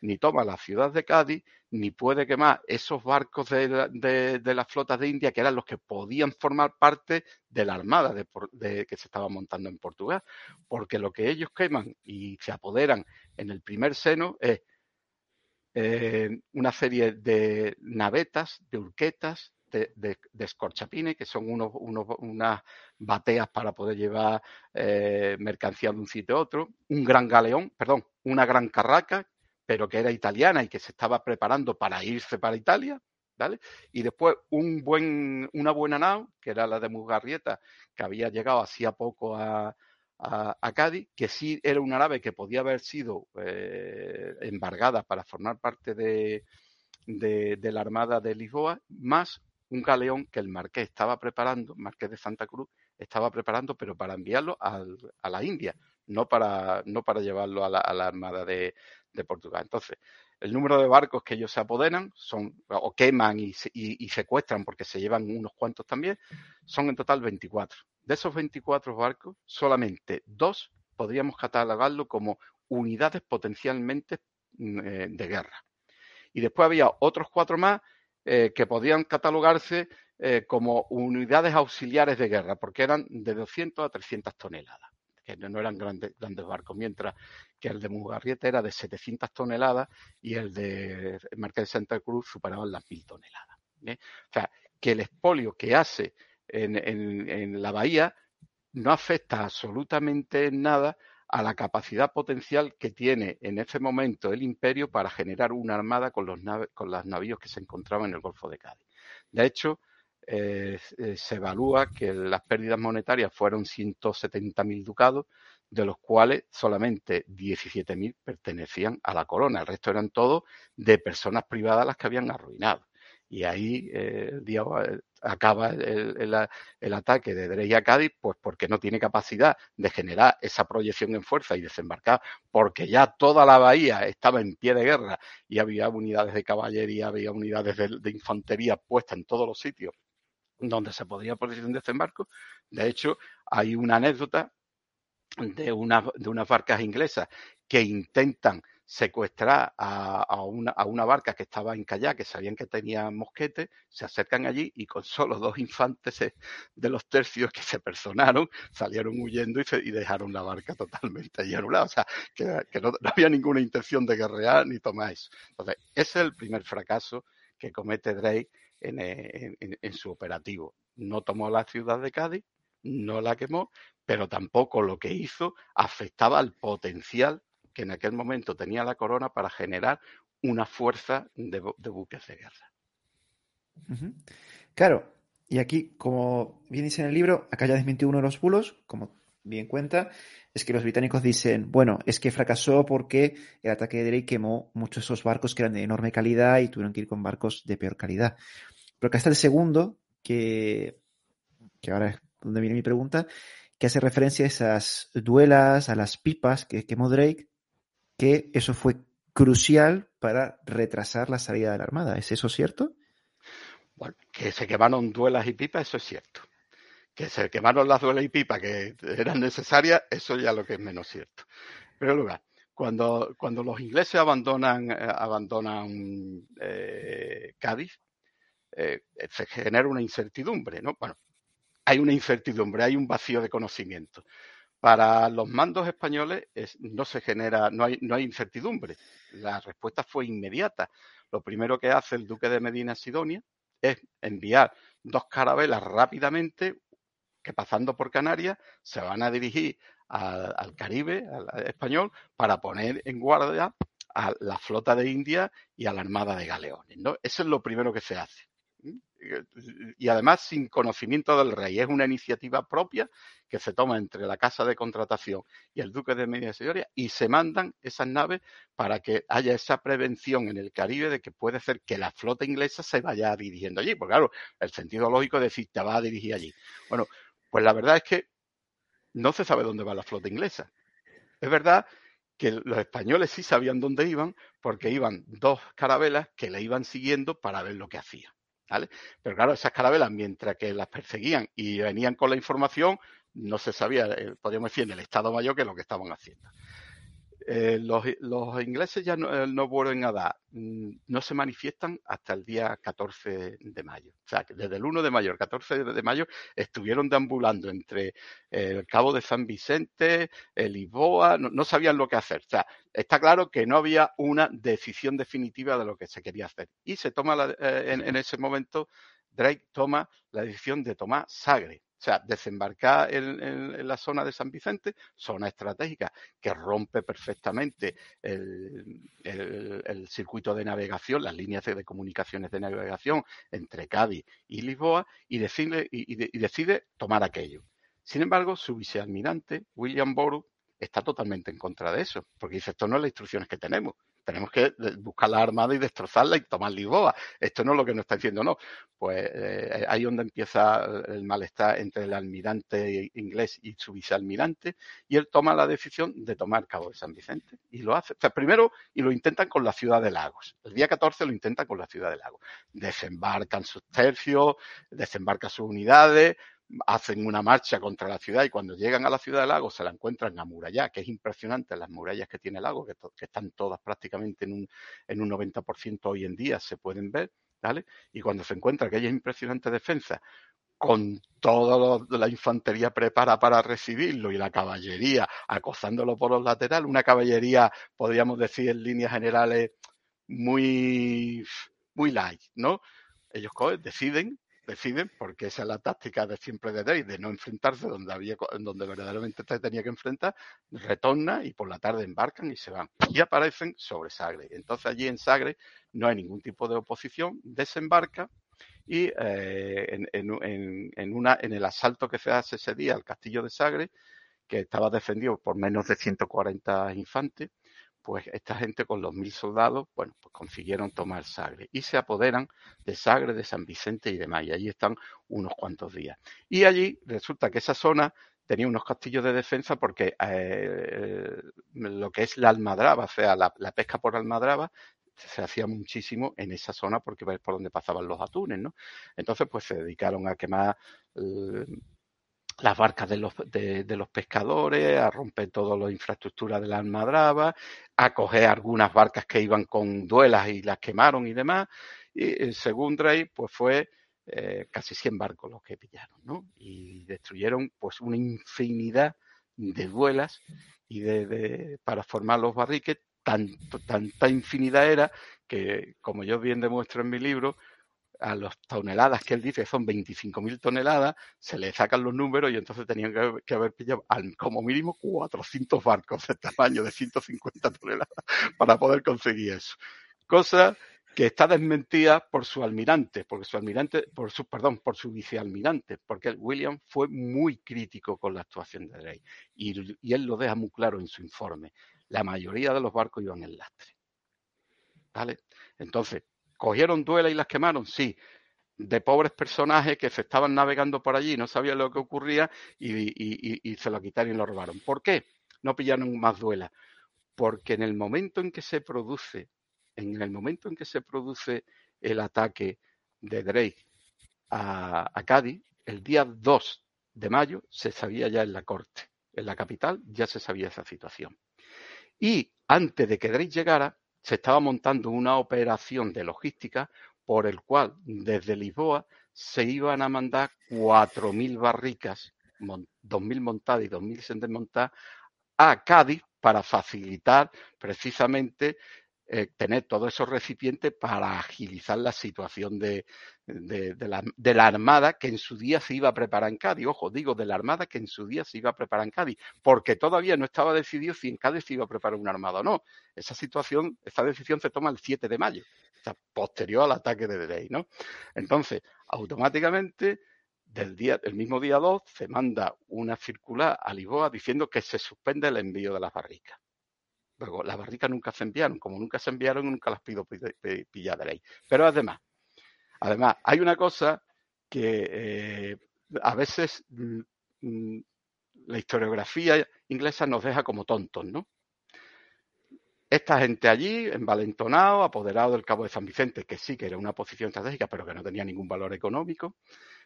ni toma la ciudad de Cádiz, ni puede quemar esos barcos de, las flotas de India que eran los que podían formar parte de la armada de, que se estaba montando en Portugal. Porque lo que ellos queman y se apoderan en el primer seno es eh, una serie de navetas, de urquetas, de, de, escorchapines, que son unos, unas bateas para poder llevar eh, mercancía de un sitio a otro, un gran galeón, perdón, una gran carraca, pero que era italiana y que se estaba preparando para irse para Italia, ¿vale? Y después un buen, una buena nao, que era la de Mugarrieta, que había llegado hacía poco a, Cádiz, que sí era una nave que podía haber sido eh, embargada para formar parte de, la Armada de Lisboa, más un galeón que el Marqués estaba preparando, Marqués de Santa Cruz, estaba preparando, pero para enviarlo a la India, no para, no para llevarlo a la, a la Armada de, de Portugal. Entonces, el número de barcos que ellos se apoderan son, o queman y, secuestran porque se llevan unos cuantos también, son en total 24. De esos 24 barcos, solamente dos podríamos catalogarlo como unidades potencialmente mm, eh, de guerra. Y después había otros cuatro más eh, que podían catalogarse eh, como unidades auxiliares de guerra, porque eran de 200 a 300 toneladas que no eran grandes, grandes barcos, mientras que el de Mugarrieta era de 700 toneladas y el de Marqués de Santa Cruz superaba las 1000 toneladas. O sea, que el expolio que hace en, la bahía no afecta absolutamente en nada a la capacidad potencial que tiene en ese momento el imperio para generar una armada con los, con navíos que se encontraban en el Golfo de Cádiz. De hecho, eh, eh, se evalúa que las pérdidas monetarias fueron 170.000 ducados, de los cuales solamente 17.000 pertenecían a la corona. El resto eran todos de personas privadas las que habían arruinado. Y ahí eh, acaba el, ataque de Drey a Cádiz, pues porque no tiene capacidad de generar esa proyección en fuerza y desembarcar, porque ya toda la bahía estaba en pie de guerra y había unidades de caballería, había unidades de infantería puestas en todos los sitios donde se podría producir un desembarco. De hecho, hay una anécdota de, una, de unas barcas inglesas que intentan secuestrar a, una, a, una, barca que estaba en Callá, que sabían que tenía mosquete, se acercan allí y con solo dos infantes de los tercios que se personaron, salieron huyendo y, y dejaron la barca totalmente allí anulada. O sea, que, no, había ninguna intención de guerrear ni tomar eso. Entonces, ese es el primer fracaso que comete Drake eh, en, su operativo. No tomó la ciudad de Cádiz, no la quemó, pero tampoco lo que hizo afectaba al potencial que en aquel momento tenía la corona para generar una fuerza de, buques de guerra.
Claro, y aquí, como bien dice en el libro, acá ya desmintió uno de los bulos, como bien cuenta, es que los británicos dicen, bueno, es que fracasó porque el ataque de Drake quemó muchos de esos barcos que eran de enorme calidad y tuvieron que ir con barcos de peor calidad. Pero acá está el segundo, que, que ahora donde viene mi pregunta, que hace referencia a esas duelas, a las pipas que quemó Drake, que eso fue crucial para retrasar la salida de la Armada. ¿Es eso cierto?
Bueno, que se quemaron duelas y pipas, eso es cierto. Que se quemaron las duelas y pipas que eran necesarias, eso ya lo que es menos cierto. Pero lugar, cuando, cuando los ingleses abandonan, eh, abandonan eh, Cádiz, eh, se genera una incertidumbre, ¿no? Bueno, hay una incertidumbre, hay un vacío de conocimiento. Para los mandos españoles no se genera, no hay, no hay incertidumbre. La respuesta fue inmediata. Lo primero que hace el duque de Medina Sidonia es enviar dos carabelas rápidamente que pasando por Canarias se van a dirigir al Caribe, al español, para poner en guardia a la flota de India y a la armada de galeones. ¿no? Eso es lo primero que se hace. Y además sin conocimiento del rey. Es una iniciativa propia que se toma entre la Casa de Contratación y el Duque de Medina y se mandan esas naves para que haya esa prevención en el Caribe de que puede ser que la flota inglesa se vaya dirigiendo allí. Porque claro, el sentido lógico es decir, te va a dirigir allí. Bueno, pues la verdad es que no se sabe dónde va la flota inglesa. Es verdad que los españoles sí sabían dónde iban porque iban dos carabelas que le iban siguiendo para ver lo que hacían. ¿Vale? Pero claro, esas carabelas, mientras que las perseguían y venían con la información, no se sabía, eh, podríamos decir, en el Estado Mayor que es lo que estaban haciendo. Eh, los, ingleses ya no, eh, vuelven a dar, mm, no se manifiestan hasta el día 14 de mayo. O sea, que desde el 1 de mayo al 14 de mayo estuvieron deambulando entre el Cabo de San Vicente, Lisboa, no, sabían lo que hacer. O sea, está claro que no había una decisión definitiva de lo que se quería hacer. Y se toma en, en, ese momento, Drake toma la decisión de tomar Sagre. O sea, desembarcar en, la zona de San Vicente, zona estratégica que rompe perfectamente el, circuito de navegación, las líneas de, comunicaciones de navegación entre Cádiz y Lisboa, y decide, y decide tomar aquello. Sin embargo, su vicealmirante, William Borough, está totalmente en contra de eso, porque dice, esto no es las instrucciones que tenemos tenemos que buscar la armada y destrozarla y tomar Lisboa. Esto no es lo que nos está diciendo, no. Pues eh, ahí donde empieza el malestar entre el almirante inglés y su vicealmirante, y él toma la decisión de tomar Cabo de San Vicente. Y lo hace. O sea, primero, y lo intentan con la ciudad de Lagos. El día 14 lo intentan con la ciudad de Lagos. Desembarcan sus tercios, desembarcan sus unidades, hacen una marcha contra la ciudad y cuando llegan a la ciudad del lago se la encuentran amurallada, que es impresionante las murallas que tiene el lago, que, están todas prácticamente en un, en un 90% hoy en día, se pueden ver, ¿vale? Y cuando se encuentra aquella impresionante defensa con toda la infantería preparada para recibirlo y la caballería acosándolo por los laterales, una caballería, podríamos decir en líneas generales, muy, muy light, ¿no? Ellos deciden deciden, porque esa es la táctica de siempre de Drake, de no enfrentarse donde había, verdaderamente se tenía que enfrentar, retorna y por la tarde embarcan y se van. Y aparecen sobre Sagre. Entonces allí en Sagre no hay ningún tipo de oposición, desembarca y eh, en, una, en el asalto que se hace ese día al castillo de Sagre, que estaba defendido por menos de 140 infantes, pues esta gente con los mil soldados, bueno, pues consiguieron tomar Sagre y se apoderan de Sagre, de San Vicente y demás. Y allí están unos cuantos días. Y allí resulta que esa zona tenía unos castillos de defensa porque eh, lo que es la almadraba, o sea, la, pesca por almadraba, se hacía muchísimo en esa zona porque es por donde pasaban los atunes, ¿no? Entonces, pues se dedicaron a quemar eh, las barcas de los, de, los pescadores, a romper toda la infraestructura de la almadraba, a coger algunas barcas que iban con duelas y las quemaron y demás. Y eh, según Drake, pues fue eh, casi 100 barcos los que pillaron, ¿no? Y destruyeron pues una infinidad de duelas y de, para formar los barriques, tanta infinidad era que, como yo bien demuestro en mi libro, a las toneladas que él dice, son 25.000 toneladas, se le sacan los números y entonces tenían que, haber pillado como mínimo 400 barcos de tamaño de 150 toneladas [LAUGHS] para poder conseguir eso. Cosa que está desmentida por su almirante, porque su almirante, por su, perdón, por su vicealmirante, porque William fue muy crítico con la actuación de Drake y, y él lo deja muy claro en su informe. La mayoría de los barcos iban en lastre. ¿Vale? Entonces, ¿Cogieron duelas y las quemaron? Sí. De pobres personajes que se estaban navegando por allí, no sabían lo que ocurría y, se lo quitaron y lo robaron. ¿Por qué? No pillaron más duelas. Porque en el momento en que se produce, en el momento en que se produce el ataque de Drake a, a Cádiz, el día 2 de mayo se sabía ya en la corte, en la capital ya se sabía esa situación. Y antes de que Drake llegara, se estaba montando una operación de logística por el cual desde Lisboa se iban a mandar 4.000 barricas, 2.000 montadas y 2.000 desmontadas, a Cádiz para facilitar precisamente eh, tener todos esos recipientes para agilizar la situación de, la, Armada que en su día se iba a preparar en Cádiz. Ojo, digo de la Armada que en su día se iba a preparar en Cádiz, porque todavía no estaba decidido si en Cádiz se iba a preparar una Armada o no. Esa situación, esta decisión se toma el 7 de mayo, o posterior al ataque de Drey, ¿no? Entonces, automáticamente del día, el mismo día 2 se manda una circular a Lisboa diciendo que se suspende el envío de las barricas. Luego, las barricas nunca se enviaron. Como nunca se enviaron, nunca las pido pillar de ley. Pero además, además, hay una cosa que eh, a veces mm, mm, la historiografía inglesa nos deja como tontos, ¿no? Esta gente allí, envalentonado, apoderado del Cabo de San Vicente, que sí que era una posición estratégica, pero que no tenía ningún valor económico,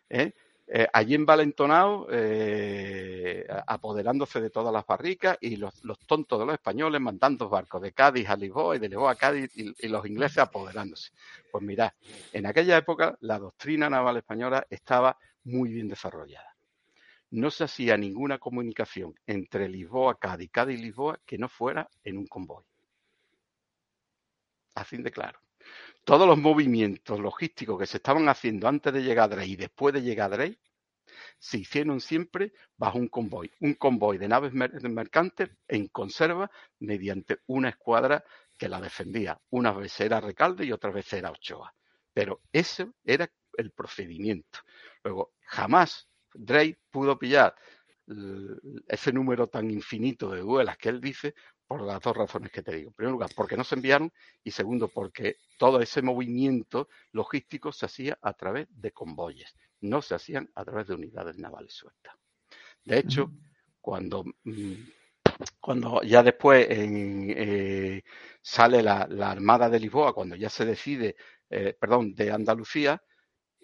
¿eh? Eh, allí en Valentonao, eh, apoderándose de todas las barricas y los, tontos de los españoles mandando barcos de Cádiz a Lisboa y de Lisboa a Cádiz y, los ingleses apoderándose. Pues mirad, en aquella época la doctrina naval española estaba muy bien desarrollada. No se hacía ninguna comunicación entre Lisboa, Cádiz, Cádiz y Lisboa que no fuera en un convoy. Así de claro todos los movimientos logísticos que se estaban haciendo antes de llegar a Drey y después de llegar a Drey se hicieron siempre bajo un convoy, un convoy de naves mercantes en conserva mediante una escuadra que la defendía. Una vez era Recalde y otra vez era Ochoa. Pero ese era el procedimiento. Luego, jamás Drey pudo pillar ese número tan infinito de duelas que él dice por las dos razones que te digo. En primer lugar, porque no se enviaron y segundo, porque todo ese movimiento logístico se hacía a través de convoyes, no se hacían a través de unidades navales sueltas. De hecho, cuando, mm, cuando ya después eh, sale la, Armada de Lisboa, cuando ya se decide, eh, perdón, de Andalucía,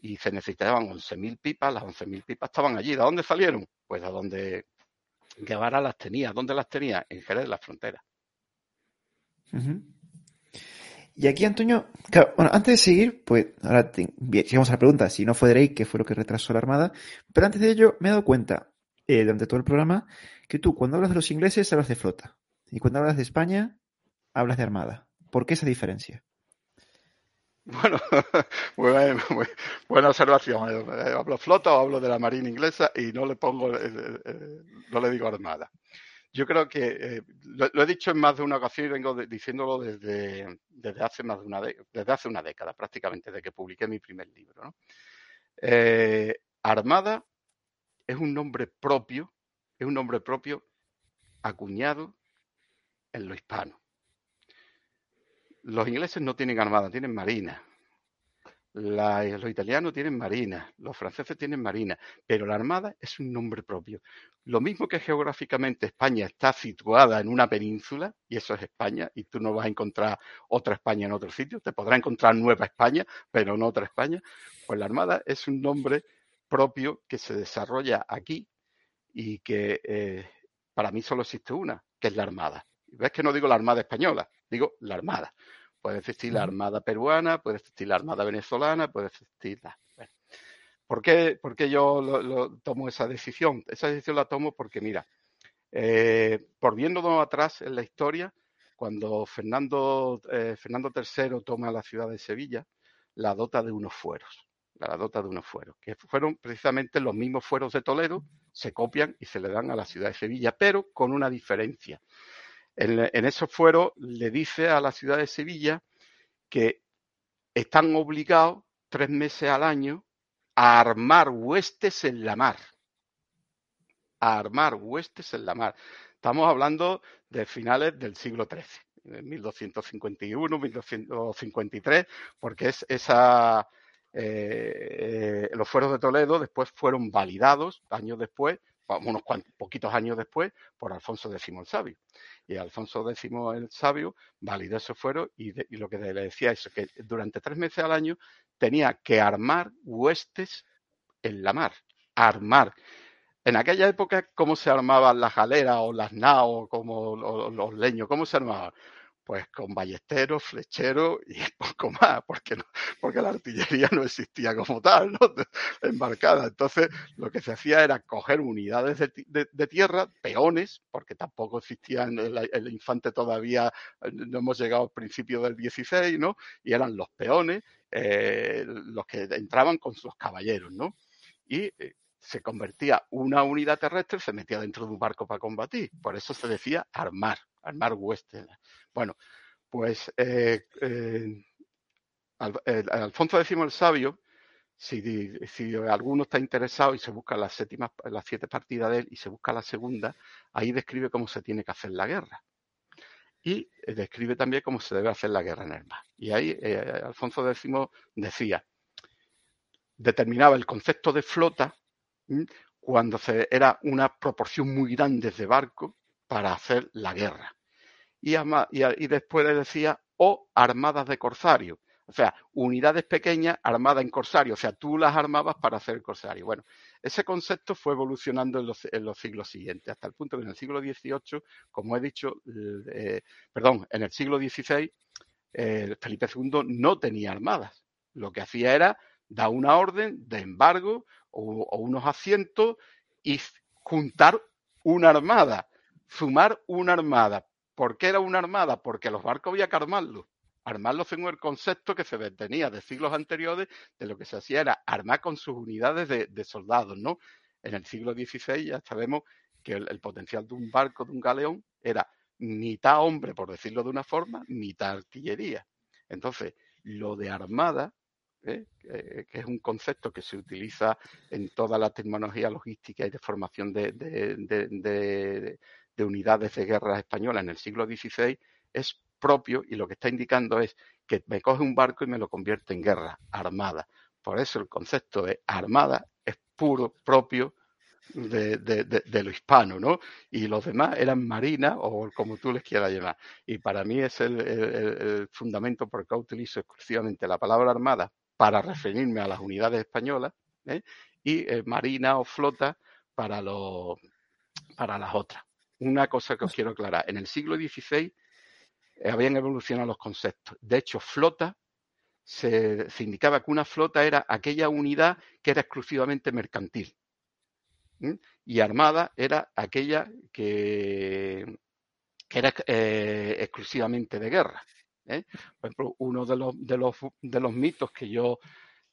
y se necesitaban 11.000 pipas, las 11.000 pipas estaban allí. ¿De dónde salieron? Pues a donde Guevara las tenía. ¿Dónde las tenía? En Jerez de la Frontera.
Y aquí, Antonio, bueno, antes de seguir, pues ahora llegamos a la pregunta, si no fue Drake, ¿qué fue lo que retrasó la Armada? Pero antes de ello, me he dado cuenta, eh, durante todo el programa, que tú, cuando hablas de los ingleses, hablas de flota. Y cuando hablas de España, hablas de Armada. ¿Por qué esa diferencia?
Bueno, [LAUGHS] buena, observación. Eh, hablo flota o hablo de la Marina inglesa y no le pongo, eh, eh, no le digo armada. Yo creo que lo, he dicho en más de una ocasión y vengo diciéndolo desde, desde, hace más de una desde hace una década prácticamente, desde que publiqué mi primer libro. armada es un nombre propio, es un nombre propio acuñado en lo hispano. Los ingleses no tienen armada, tienen marina. los italianos tienen marina, los franceses tienen marina, pero la armada es un nombre propio. Lo mismo que geográficamente España está situada en una península, y eso es España, y tú no vas a encontrar otra España en otro sitio, te podrás encontrar Nueva España, pero no otra España, pues la armada es un nombre propio que se desarrolla aquí y que eh, para mí solo existe una, que es la armada. ¿Ves que no digo la armada española? Digo la armada. Puede existir la Armada peruana, puede existir la Armada venezolana, puede existir la... ¿Por, qué, yo lo, tomo esa decisión? Esa decisión la tomo porque, mira, eh, por viéndonos atrás en la historia, cuando Fernando, eh, Fernando III toma la ciudad de Sevilla, la dota de unos fueros, la dota de unos fueros, que fueron precisamente los mismos fueros de Toledo, se copian y se le dan a la ciudad de Sevilla, pero con una diferencia. En, esos fueros le dice a la ciudad de Sevilla que están obligados tres meses al año a armar huestes en la mar. A armar huestes en la mar. Estamos hablando de finales del siglo XIII, 1251, 1253, porque es esa, eh, los fueros de Toledo después fueron validados años después unos poquitos años después, por Alfonso X el Sabio. Y Alfonso X el Sabio validó esos fueros y, lo que le decía es que durante tres meses al año tenía que armar huestes en la mar. Armar. En aquella época, ¿cómo se armaban las galeras o las naos, como los, leños? ¿Cómo se armaban? Pues con ballesteros, flecheros y [LAUGHS] poco más, porque, no, porque la artillería no existía como tal, ¿no? [LAUGHS] embarcada. Entonces, lo que se hacía era coger unidades de, tierra, peones, porque tampoco existían, el, infante todavía, eh, no hemos llegado al principio del 16, ¿no? Y eran los peones eh, los que entraban con sus caballeros, ¿no? Y eh, se convertía una unidad terrestre, se metía dentro de un barco para combatir. Por eso se decía armar, armar huestes. Bueno, pues eh, eh, Alfonso X el Sabio, si, si, alguno está interesado y se busca las séptimas, las siete partidas de él y se busca la segunda, ahí describe cómo se tiene que hacer la guerra. Y eh, describe también cómo se debe hacer la guerra en el mar. Y ahí Alfonso X decía, determinaba el concepto de flota cuando se, era una proporción muy grande de barcos para hacer la guerra. Y, y, después le decía, o armadas de corsario. O sea, unidades pequeñas armadas en corsario. O sea, tú las armabas para hacer el corsario. Bueno, ese concepto fue evolucionando en los, siglos siguientes, hasta el punto que en el siglo XVIII, como he dicho, eh, perdón, en el siglo XVI, eh, Felipe II no tenía armadas. Lo que hacía era dar una orden de embargo o, unos asientos y juntar una armada, sumar una armada. ¿Por qué era una armada? Porque los barcos había que armarlos. Armarlos según el concepto que se tenía de siglos anteriores, de lo que se hacía era armar con sus unidades de, soldados, ¿no? En el siglo XVI ya sabemos que el, potencial de un barco, de un galeón, era mitad hombre, por decirlo de una forma, mitad artillería. Entonces, lo de armada ¿eh? que es un concepto que se utiliza en toda la tecnología logística y de formación de, unidades de guerra españolas en el siglo XVI, es propio y lo que está indicando es que me coge un barco y me lo convierte en guerra armada. Por eso el concepto de armada es puro, propio de, lo hispano, ¿no? Y los demás eran marinas o como tú les quieras llamar. Y para mí es el, fundamento por que utilizo exclusivamente la palabra armada para referirme a las unidades españolas ¿eh? y eh, marina o flota para, para las otras. Una cosa que os quiero aclarar, en el siglo XVI eh, habían evolucionado los conceptos. De hecho, flota se, indicaba que una flota era aquella unidad que era exclusivamente mercantil. Y armada era aquella que, que era exclusivamente de guerra. ¿eh? Por ejemplo, uno de los, de los, de los mitos que yo,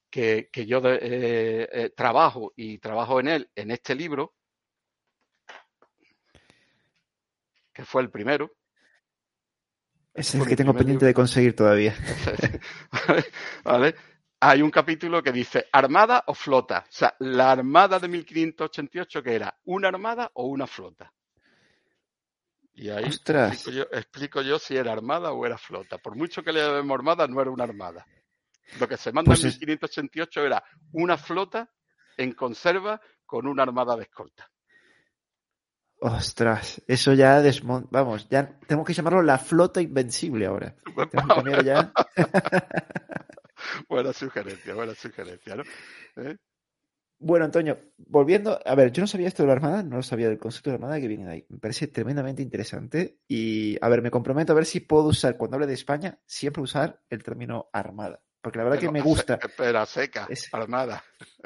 que, yo eh, eh, trabajo y trabajo en él en este libro, que fue el primero.
Es el que tengo pendiente de conseguir todavía. [LAUGHS]
¿Vale? Hay un capítulo que dice armada o flota. O sea, la armada de 1588 que era una armada o una flota. Y ahí explico yo, si era armada o era flota. Por mucho que le llamemos armada, no era una armada. Lo que se manda pues en 1588 era una flota en conserva con una armada de escolta.
Ostras, eso ya desmont... Vamos, ya tengo que llamarlo la flota invencible ahora. [LAUGHS] ya. [LAUGHS]
buena sugerencia, buena sugerencia, ¿no? ¿Eh?
Bueno, Antonio, volviendo, a ver, yo no sabía esto de la Armada, no lo sabía del concepto de la Armada que viene de ahí. Me parece tremendamente interesante y, a ver, me comprometo a ver si puedo usar, cuando hable de España, siempre usar el término Armada. Porque la verdad que me gusta.
pero a secas, Armada.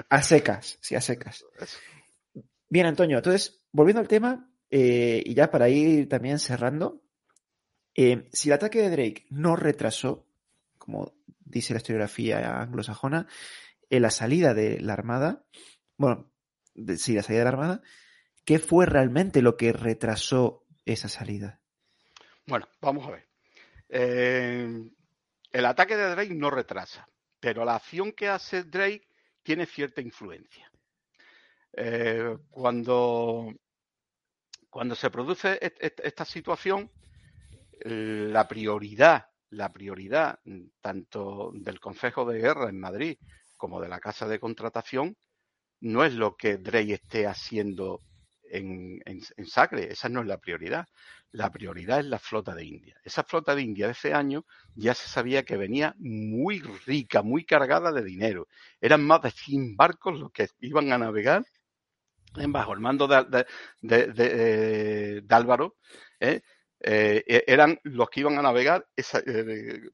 A secas, sí, a secas. [LAUGHS] Bien, Antonio, entonces, volviendo al tema, eh, y ya para ir también cerrando, eh, si el ataque de Drake no retrasó, como dice la historiografía anglosajona, en la salida de la Armada, bueno, sí, la salida de la Armada, ¿qué fue realmente lo que retrasó esa salida?
Bueno, vamos a ver. Eh, el ataque de Drake no retrasa, pero la acción que hace Drake tiene cierta influencia. Eh, cuando, cuando se produce esta situación, la prioridad, la prioridad tanto del Consejo de Guerra en Madrid como de la casa de contratación, no es lo que Drey esté haciendo en, en, Sacre, esa no es la prioridad. La prioridad es la flota de India. Esa flota de India de ese año ya se sabía que venía muy rica, muy cargada de dinero. Eran más de 100 barcos los que iban a navegar bajo el mando de, de, Álvaro, ¿eh? eh, e, eran los que iban a navegar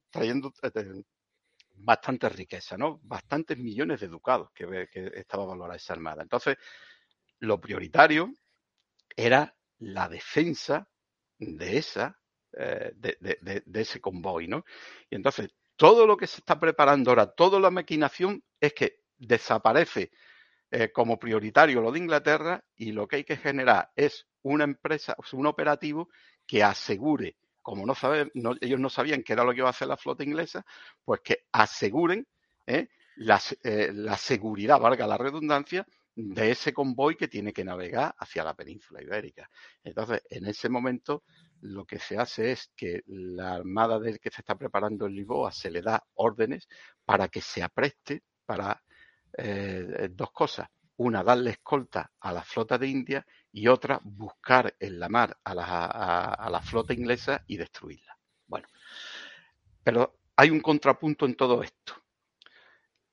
trayendo bastante riqueza, ¿no? Bastantes millones de ducados que, que estaba valorada esa armada. Entonces, lo prioritario era la defensa de esa de, ese convoy, ¿no? Y entonces, todo lo que se está preparando ahora, toda la maquinación es que desaparece eh, como prioritario lo de Inglaterra y lo que hay que generar es una empresa, un operativo que asegure, como no saben, ellos no sabían qué era lo que iba a hacer la flota inglesa, pues que aseguren ¿eh? la, eh, la seguridad, valga la redundancia, de ese convoy que tiene que navegar hacia la península ibérica. Entonces, en ese momento, lo que se hace es que la armada del que se está preparando en Lisboa se le da órdenes para que se apreste para eh, dos cosas. Una, darle escolta a la flota de India y otra, buscar en la mar a la, a la flota inglesa y destruirla. Bueno, pero hay un contrapunto en todo esto.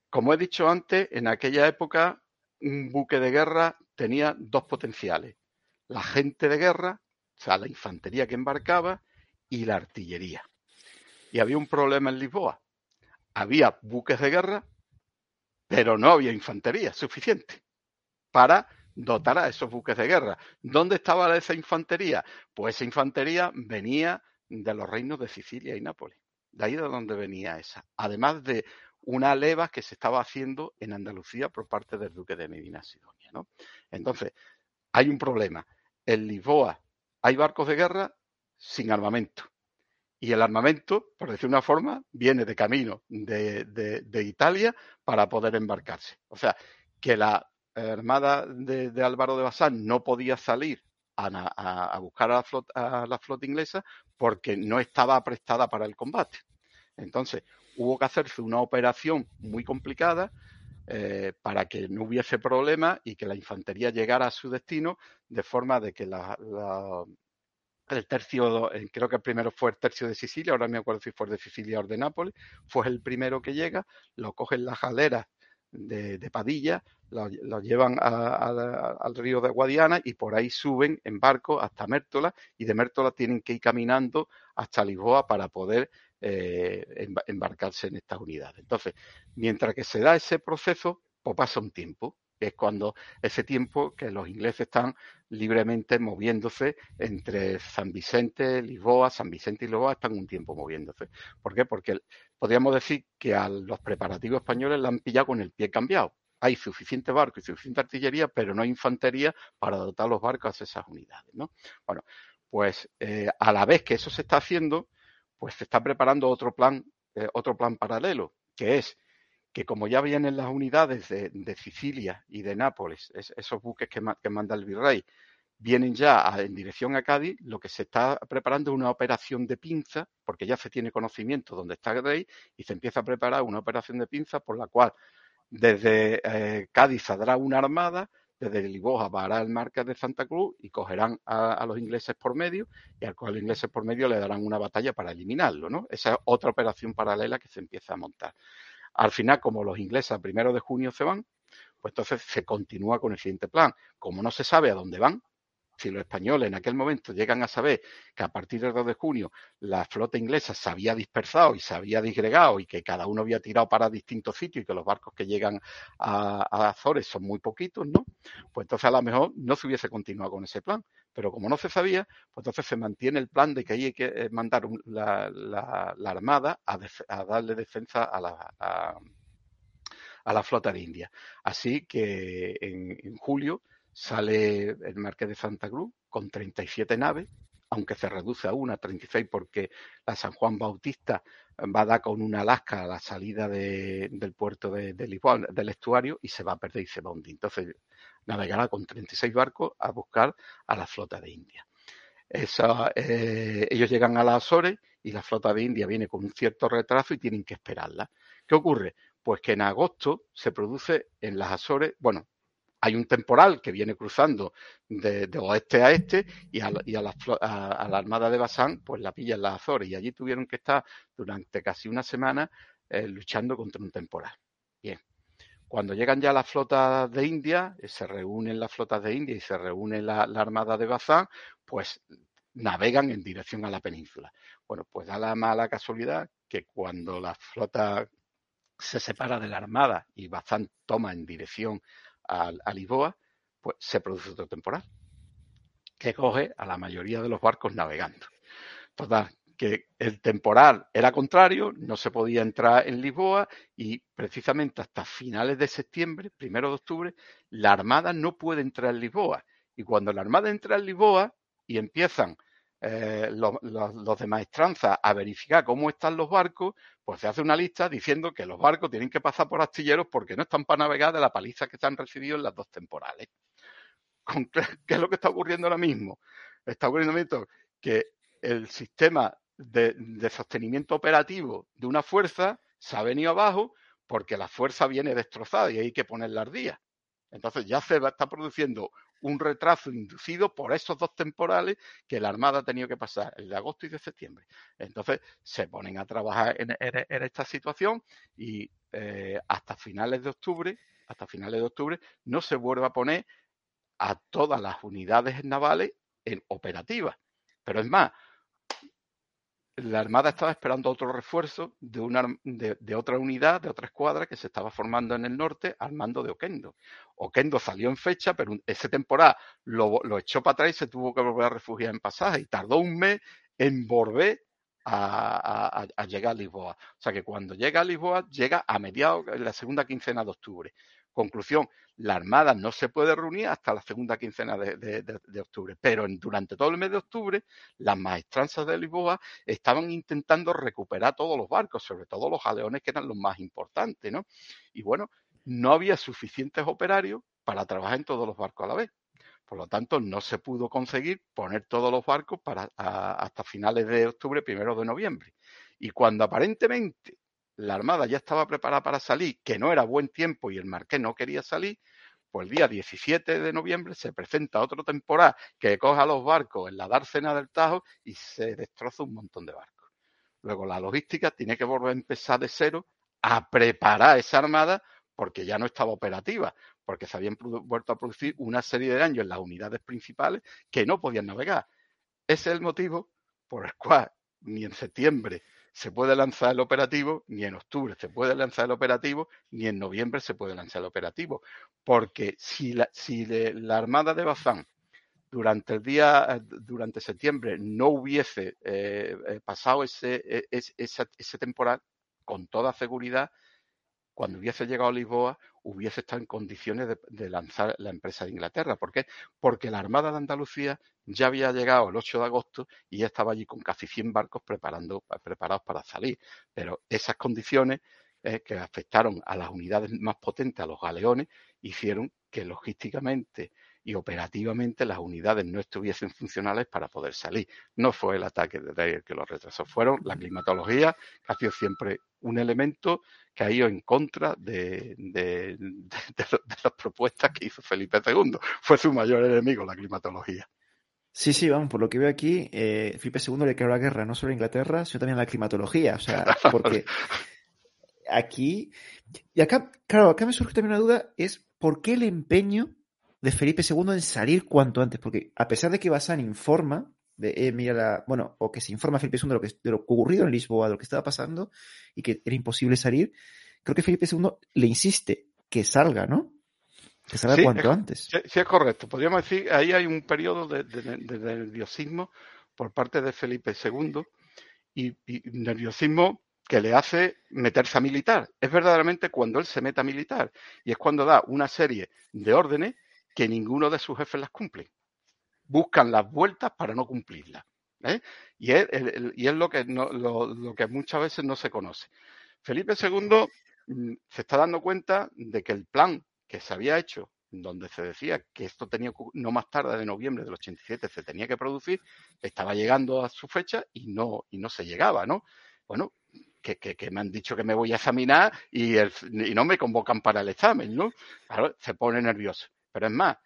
Como he dicho antes, en aquella época un buque de guerra tenía dos potenciales. La gente de guerra, o sea, la infantería que embarcaba, y la artillería. Y había un problema en Lisboa. Había buques de guerra, pero no había infantería suficiente para dotar a esos buques de guerra. ¿Dónde estaba esa infantería? Pues esa infantería venía de los reinos de Sicilia y Nápoles. De ahí de donde venía esa. Además de una leva que se estaba haciendo en Andalucía por parte del duque de Medina Sidonia. ¿no? Entonces, hay un problema. En Lisboa hay barcos de guerra sin armamento. Y el armamento, por decir una forma, viene de camino de, Italia para poder embarcarse. O sea, que la armada de, Álvaro de Bazán no podía salir a, buscar a la, flota, a la flota inglesa porque no estaba prestada para el combate. Entonces, hubo que hacerse una operación muy complicada eh, para que no hubiese problema y que la infantería llegara a su destino de forma de que la, el tercio, eh, creo que el primero fue el tercio de Sicilia, ahora me acuerdo si fue de Sicilia o de Nápoles, fue el primero que llega, lo cogen las galeras de, Padilla, lo, llevan al río de Guadiana y por ahí suben en barco hasta Mértola y de Mértola tienen que ir caminando hasta Lisboa para poder eh, embarcarse en estas unidades. Entonces, mientras que se da ese proceso, pues pasa un tiempo, es cuando ese tiempo que los ingleses están libremente moviéndose entre San Vicente, Lisboa, San Vicente y Lisboa están un tiempo moviéndose. ¿Por qué? Porque podríamos decir que a los preparativos españoles la han pillado con el pie cambiado. Hay suficiente barco y suficiente artillería, pero no hay infantería para dotar los barcos a esas unidades. ¿no? Bueno, pues eh, a la vez que eso se está haciendo, pues se está preparando otro plan, eh, otro plan paralelo, que es que como ya vienen las unidades de, Sicilia y de Nápoles, esos buques que, manda el virrey, vienen ya en dirección a Cádiz, lo que se está preparando es una operación de pinza, porque ya se tiene conocimiento dónde está el rey, y se empieza a preparar una operación de pinza por la cual desde eh, Cádiz saldrá una armada, desde Lisboa va el Marqués de Santa Cruz y cogerán a, los ingleses por medio y al cual los ingleses por medio le darán una batalla para eliminarlo, ¿no? Esa es otra operación paralela que se empieza a montar. Al final, como los ingleses a primero de junio se van, pues entonces se continúa con el siguiente plan. Como no se sabe a dónde van, si los españoles en aquel momento llegan a saber que a partir del 2 de junio la flota inglesa se había dispersado y se había disgregado y que cada uno había tirado para distintos sitios y que los barcos que llegan a, Azores son muy poquitos, ¿no? Pues entonces a lo mejor no se hubiese continuado con ese plan. Pero como no se sabía, pues entonces se mantiene el plan de que hay que eh, mandar la, Armada a, darle defensa a la, a, la flota de India. Así que en julio sale el Marqués de Santa Cruz con 37 naves, aunque se reduce a una, 36, porque la San Juan Bautista va a dar con una Alaska a la salida del puerto de, Lisboa, del estuario, y se va a perder y se va a hundir. Entonces navegará con 36 barcos a buscar a la flota de India. Eh, ellos llegan a las Azores y la flota de India viene con un cierto retraso y tienen que esperarla. ¿Qué ocurre? Pues que en agosto se produce en las Azores, bueno, hay un temporal que viene cruzando de, oeste a este y, a, la, Armada de Bazán pues la pilla en las Azores y allí tuvieron que estar durante casi una semana eh, luchando contra un temporal. Bien, cuando llegan ya las flotas de India, eh, se reúnen las flotas de India y se reúne la, Armada de Bazán, pues navegan en dirección a la península. Bueno, pues da la mala casualidad que cuando la flota se separa de la armada y Bazán toma en dirección a, Lisboa, pues se produce otro temporal que coge a la mayoría de los barcos navegando. Total, que el temporal era contrario, no se podía entrar en Lisboa y precisamente hasta finales de septiembre, primero de octubre, la Armada no puede entrar en Lisboa. Y cuando la Armada entra en Lisboa y empiezan eh, los, de maestranza a verificar cómo están los barcos, pues se hace una lista diciendo que los barcos tienen que pasar por astilleros porque no están para navegar de la paliza que están recibido en las dos temporales. [LAUGHS] ¿Qué es lo que está ocurriendo ahora mismo? Está ocurriendo que el sistema de, sostenimiento operativo de una fuerza se ha venido abajo porque la fuerza viene destrozada y hay que ponerla al día. Entonces ya se está produciendo un retraso inducido por esos dos temporales que la Armada ha tenido que pasar, el de agosto y de septiembre. Entonces se ponen a trabajar en, esta situación y eh, hasta finales de octubre, hasta finales de octubre, no se vuelve a poner a todas las unidades navales en operativa. Pero es más, la Armada estaba esperando otro refuerzo de, una, de, otra unidad, de otra escuadra que se estaba formando en el norte al mando de Oquendo. Oquendo salió en fecha, pero ese temporada lo, echó para atrás y se tuvo que volver a refugiar en pasaje y tardó un mes en volver a, a, llegar a Lisboa. O sea que cuando llega a Lisboa, llega a mediados, en la segunda quincena de octubre. Conclusión, la Armada no se puede reunir hasta la segunda quincena de, octubre, pero durante todo el mes de octubre las maestranzas de Lisboa estaban intentando recuperar todos los barcos, sobre todo los galeones que eran los más importantes, ¿no? Y bueno, no había suficientes operarios para trabajar en todos los barcos a la vez. Por lo tanto, no se pudo conseguir poner todos los barcos para, hasta finales de octubre, primero de noviembre. Y cuando aparentemente la Armada ya estaba preparada para salir, que no era buen tiempo y el Marqués no quería salir, pues el día 17 de noviembre se presenta otro temporal que coja los barcos en la dársena del Tajo y se destroza un montón de barcos. Luego la logística tiene que volver a empezar de cero a preparar esa armada porque ya no estaba operativa, porque se habían vuelto a producir una serie de daños en las unidades principales que no podían navegar. Ese es el motivo por el cual ni en septiembre se puede lanzar el operativo, ni en octubre se puede lanzar el operativo, ni en noviembre se puede lanzar el operativo. Porque si la, si la Armada de Bazán durante el día, eh, durante septiembre, no hubiese eh, eh, pasado ese, ese, ese temporal, con toda seguridad, cuando hubiese llegado a Lisboa, hubiese estado en condiciones de, lanzar la empresa de Inglaterra. ¿Por qué? Porque la Armada de Andalucía ya había llegado el 8 de agosto y ya estaba allí con casi 100 barcos preparando, preparados para salir. Pero esas condiciones eh, que afectaron a las unidades más potentes, a los galeones, hicieron que logísticamente y operativamente las unidades no estuviesen funcionales para poder salir. No fue el ataque de Dyer que los retrasó, fueron la climatología, que ha sido siempre un elemento que ha ido en contra de, las propuestas que hizo Felipe II. Fue su mayor enemigo, la climatología.
Sí, sí, vamos, por lo que veo aquí, eh, Felipe II le creó la guerra no solo a Inglaterra, sino también a la climatología. O sea, [LAUGHS] porque aquí. Y acá, claro, acá me surge también una duda: es por qué el empeño de Felipe II en salir cuanto antes, porque a pesar de que Bazán informa, de, eh, mira la, bueno, o que se informa a Felipe II de lo, que, de lo ocurrido en Lisboa, de lo que estaba pasando y que era imposible salir, creo que Felipe II le insiste que salga, ¿no? Que salga cuanto antes.
Sí, es correcto. Podríamos decir, ahí hay un periodo de, nerviosismo por parte de Felipe II y, y nerviosismo que le hace meterse a militar. Es verdaderamente cuando él se mete a militar y es cuando da una serie de órdenes que ninguno de sus jefes las cumple. Buscan las vueltas para no cumplirlas. ¿eh? Y, es, y es lo que, lo, que muchas veces no se conoce. Felipe II mm, se está dando cuenta de que el plan que se había hecho, donde se decía que esto tenía no más tarde de noviembre del 87 se tenía que producir, estaba llegando a su fecha y no, y no se llegaba, ¿no? Bueno, que, que, me han dicho que me voy a examinar y, y no me convocan para el examen, ¿no? Claro, se pone nervioso. Pero es más,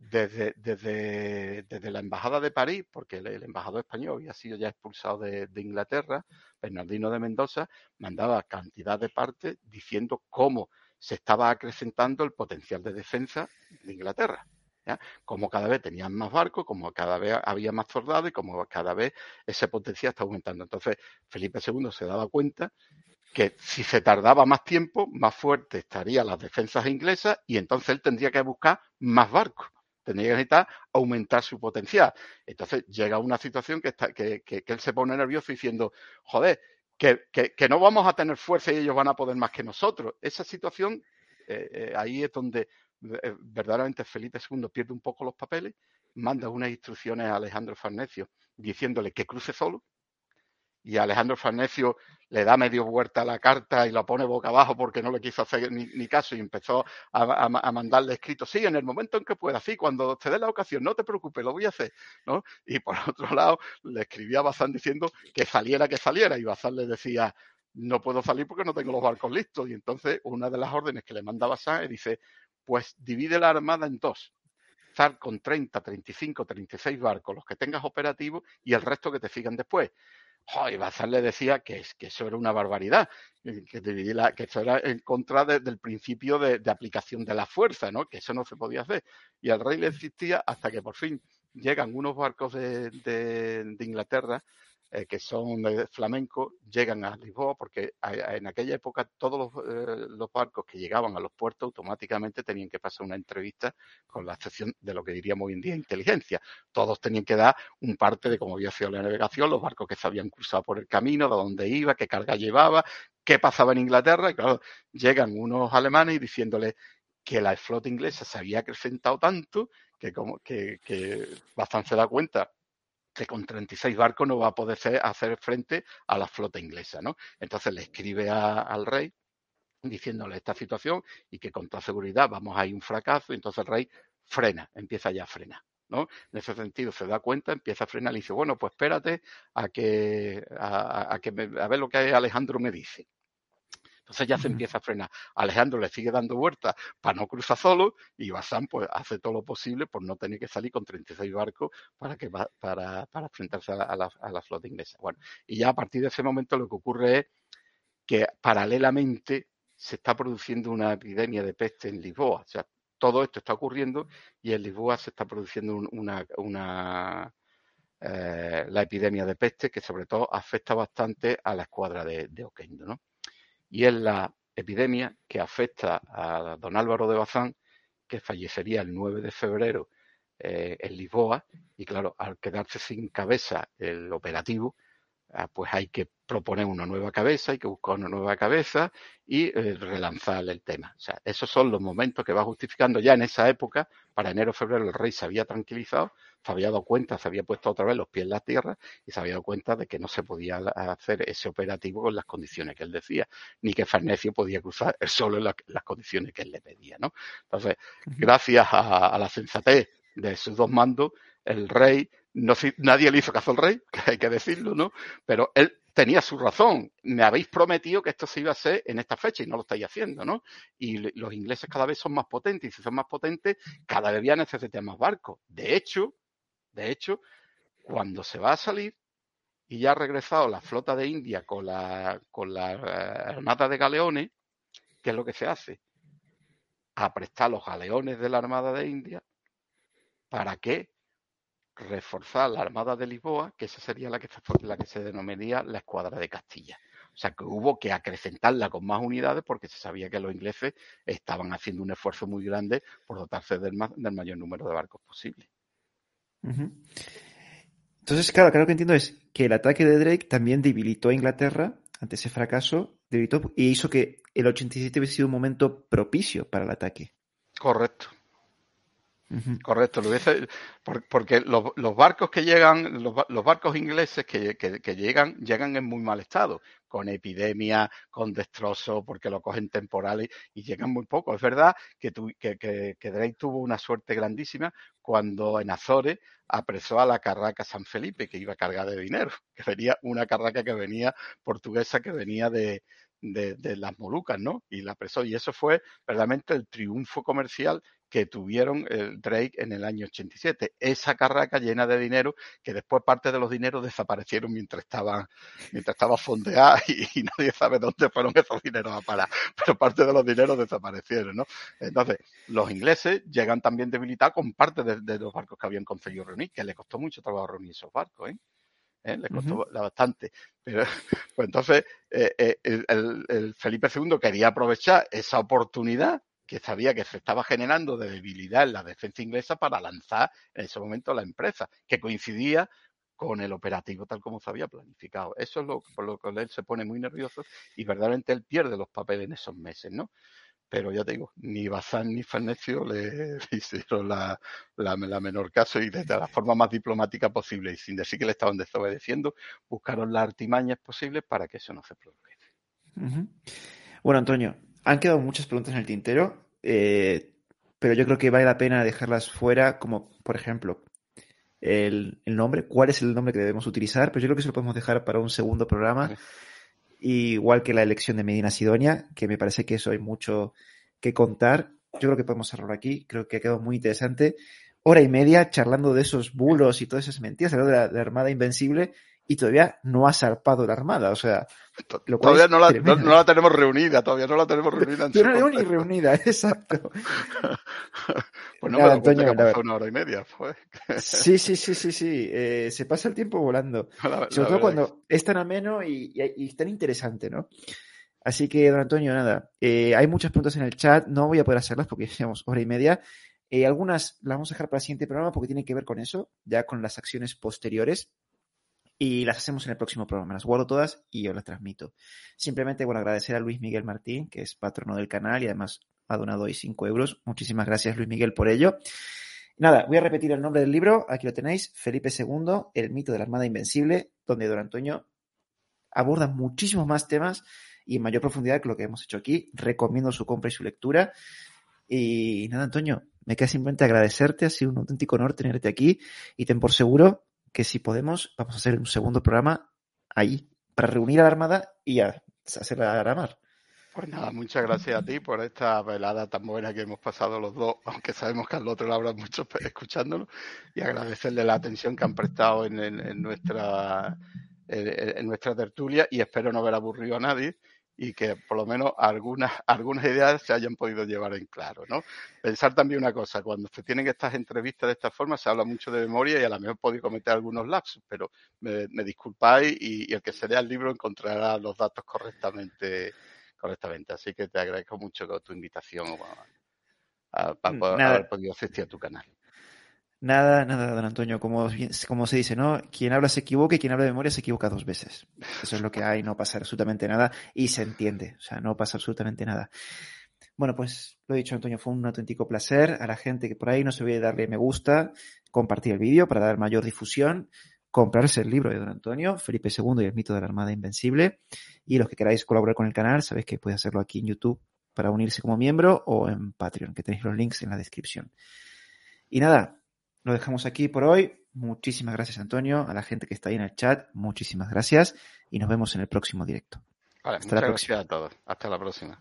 desde, desde, desde, la Embajada de París, porque el, embajador español había sido ya expulsado de, Inglaterra, Bernardino de Mendoza, mandaba cantidad de partes diciendo cómo se estaba acrecentando el potencial de defensa de Inglaterra. Como cada vez tenían más barcos, como cada vez había más soldados y como cada vez ese potencial está aumentando. Entonces, Felipe II se daba cuenta que si se tardaba más tiempo, más fuerte estarían las defensas inglesas y entonces él tendría que buscar más barcos. Tendría que necesitar aumentar su potencial. Entonces llega una situación que, está, que, él se pone nervioso diciendo, joder, que, no vamos a tener fuerza y ellos van a poder más que nosotros. Esa situación, eh, eh, ahí es donde eh, verdaderamente Felipe II pierde un poco los papeles, manda unas instrucciones a Alejandro Farnesio diciéndole que cruce solo, y Alejandro Farnesio le da medio vuelta a la carta y la pone boca abajo porque no le quiso hacer ni, caso y empezó a, mandarle escrito, sí, en el momento en que pueda, sí, cuando te dé la ocasión, no te preocupes, lo voy a hacer, ¿no? Y por [LAUGHS] otro lado, le escribía a Bazán diciendo que saliera, que saliera, y Bazán le decía, no puedo salir porque no tengo los barcos listos. Y entonces, una de las órdenes que le manda Bazán es, dice, pues divide la armada en dos. Con 30, 35, 36 barcos, los que tengas operativos, y el resto que te sigan después y Bazán le decía que, que, eso era una barbaridad, que, que eso era en contra del principio de, aplicación de la fuerza, ¿no? que eso no se podía hacer. Y el rey le insistía hasta que por fin llegan unos barcos de Inglaterra eh, que son de flamenco llegan a Lisboa porque en aquella época todos eh, los, barcos que llegaban a los puertos automáticamente tenían que pasar una entrevista con la excepción de lo que diríamos hoy en día inteligencia. Todos tenían que dar un parte de cómo había sido la navegación, los barcos que se habían cruzado por el camino, de dónde iba, qué carga llevaba, qué pasaba en Inglaterra. Y claro, llegan unos alemanes diciéndole que la flota inglesa se había acrecentado tanto que como que, que bastante se da cuenta que con 36 barcos no va a poder hacer frente a la flota inglesa, ¿no? Entonces le escribe al rey diciéndole esta situación y que con toda seguridad vamos a ir un fracaso, y entonces el rey frena, empieza ya a frenar. ¿no? En ese sentido se da cuenta, empieza a frenar y dice, bueno, pues espérate a que a, que a ver lo que Alejandro me dice. Entonces ya se empieza a frenar. Alejandro le sigue dando vueltas para no cruzar solo y Bazán pues hace todo lo posible por no tener que salir con 36 barcos para que para, para enfrentarse a la, a la flota inglesa. Bueno, y ya a partir de ese momento lo que ocurre es que paralelamente se está produciendo una epidemia de peste en Lisboa. O sea, todo esto está ocurriendo y en Lisboa se está produciendo una, una eh, la epidemia de peste que sobre todo afecta bastante a la escuadra de, de Oquendo, ¿no? Y es la epidemia que afecta a don Álvaro de Bazán, que fallecería el 9 de febrero eh, en Lisboa, y claro, al quedarse sin cabeza el operativo, ah, pues hay que proponer una nueva cabeza, hay que buscar una nueva cabeza y eh, relanzar el tema. O sea, esos son los momentos que va justificando ya en esa época, para enero, febrero, el rey se había tranquilizado, se había dado cuenta, se había puesto otra vez los pies en la tierra y se había dado cuenta de que no se podía hacer ese operativo con las condiciones que él decía, ni que Farnesio podía cruzar solo en las condiciones que él le pedía, ¿no? Entonces, gracias a, la sensatez de sus dos mandos, el rey, no, nadie le hizo caso al rey, [LAUGHS] que hay que decirlo, ¿no? Pero él tenía su razón. Me habéis prometido que esto se iba a hacer en esta fecha y no lo estáis haciendo, ¿no? Y los ingleses cada vez son más potentes y si son más potentes, cada vez ya necesitan más barcos. De hecho, de hecho, cuando se va a salir y ya ha regresado la flota de India con la, con la eh, armada de galeones, ¿qué es lo que se hace? A prestar los galeones de la armada de India para que reforzar la armada de Lisboa, que esa sería la que, la que se denominaría la escuadra de Castilla. O sea que hubo que acrecentarla con más unidades porque se sabía que los ingleses estaban haciendo un esfuerzo muy grande por dotarse del mayor número de barcos posible.
Entonces, claro, claro que entiendo es que el ataque de Drake también debilitó a Inglaterra ante ese fracaso, debilitó y hizo que el 87 hubiese sido un momento propicio para el ataque.
Correcto. Correcto, lo dice, porque los, barcos que llegan, los, barcos ingleses que, llegan, llegan en muy mal estado, con epidemia, con destrozos, porque lo cogen temporales y llegan muy poco. Es verdad que, que, Drake tuvo una suerte grandísima cuando en Azores apresó a la carraca San Felipe, que iba cargada de dinero, [LAUGHS] que venía una carraca que venía portuguesa, que venía de, de, las Molucas, ¿no? Y la apresó. Y eso fue verdaderamente el triunfo comercial que tuvieron el Drake en el año 87. Esa carraca llena de dinero que después parte de los dineros desaparecieron mientras estaban mientras estaba fondeada [LAUGHS] y, nadie sabe dónde fueron esos dineros a parar, [LAUGHS] pero parte de los dineros desaparecieron, ¿no? Entonces, los ingleses llegan también debilitados con parte de, los barcos que habían conseguido reunir, que les costó mucho trabajo reunir esos barcos, ¿eh? ¿eh? le costó bastante. Pero, [LAUGHS] pues entonces, eh, eh, el, Felipe II quería aprovechar esa oportunidad que sabía que se estaba generando de debilidad en la defensa inglesa para lanzar en ese momento la empresa, que coincidía con el operativo tal como se había planificado. Eso es lo por lo que él se pone muy nervioso y verdaderamente él pierde los papeles en esos meses, ¿no? pero ya te digo, ni Bazán ni Farnesio le [LAUGHS] hicieron la, menor caso y de la forma más diplomática posible y sin decir que le estaban desobedeciendo, buscaron las artimañas posibles para que eso no se produjera.
Bueno, Antonio, han quedado muchas preguntas en el tintero, eh, pero yo creo que vale la pena dejarlas fuera, como por ejemplo, el, el, nombre, cuál es el nombre que debemos utilizar, pero yo creo que eso lo podemos dejar para un segundo programa. Igual que la elección de Medina Sidonia, que me parece que eso hay mucho que contar. Yo creo que podemos cerrar aquí, creo que ha quedado muy interesante. Hora y media charlando de esos bulos y todas esas mentiras, hablando de la Armada Invencible, y todavía no ha zarpado la Armada. O sea,
todavía no la, no, la, tenemos reunida, todavía no la tenemos reunida. [LAUGHS]
no la tenemos ni reunida, [LAUGHS] exacto. [LAUGHS]
pues no me Antonio, una hora y media. Pues.
sí, sí, sí, sí, sí. Eh, se pasa el tiempo volando. Sobre todo cuando es tan ameno y, y, tan interesante, ¿no? Así que, don Antonio, nada. Eh, hay muchas preguntas en el chat, no voy a poder hacerlas porque llevamos hora y media. Eh, algunas las vamos a dejar para el siguiente programa porque tienen que ver con eso, ya con las acciones posteriores y las hacemos en el próximo programa. Las guardo todas y yo las transmito. Simplemente, bueno, agradecer a Luis Miguel Martín, que es patrono del canal y además ha donado hoy 5 euros. Muchísimas gracias, Luis Miguel, por ello. Nada, voy a repetir el nombre del libro. Aquí lo tenéis. Felipe II, El mito de la Armada Invencible, donde Don Antonio aborda muchísimos más temas y en mayor profundidad que lo que hemos hecho aquí. Recomiendo su compra y su lectura. Y nada, Antonio, me queda simplemente agradecerte. Ha sido un auténtico honor tenerte aquí y ten por seguro que si podemos, vamos a hacer un segundo programa ahí, para reunir a la Armada y a hacerla mar.
Pues nada, muchas gracias a ti por esta velada tan buena que hemos pasado los dos, aunque sabemos que al otro lo habrá mucho escuchándolo, y agradecerle la atención que han prestado en, en nuestra en nuestra tertulia y espero no haber aburrido a nadie y que por lo menos algunas, [LAUGHS] algunas ideas se hayan podido llevar en claro, ¿no? Pensar también una cosa, cuando se tienen estas entrevistas de esta forma se habla mucho de memoria y a lo mejor podéis cometer algunos lapsos, pero me, disculpáis y, el que se lea el libro encontrará los datos correctamente, correctamente. Así que te agradezco mucho tu invitación para haber podido asistir a tu canal.
Nada, nada, don Antonio, como, como se dice, ¿no? Quien habla se equivoca y quien habla de memoria se equivoca dos veces. Eso es lo que hay, no pasa absolutamente nada y se entiende, o sea, no pasa absolutamente nada. Bueno, pues lo he dicho, Antonio, fue un auténtico placer. A la gente que por ahí no se olvide darle me gusta, compartir el vídeo para dar mayor difusión, comprarse el libro de don Antonio, Felipe II y el mito de la Armada Invencible. Y los que queráis colaborar con el canal, sabéis que podéis hacerlo aquí en YouTube para unirse como miembro o en Patreon, que tenéis los links en la descripción. Y nada, lo dejamos aquí por hoy. Muchísimas gracias, Antonio. A la gente que está ahí en el chat, muchísimas gracias. Y nos vemos en el próximo directo.
Hasta la próxima. a todos. Hasta la próxima.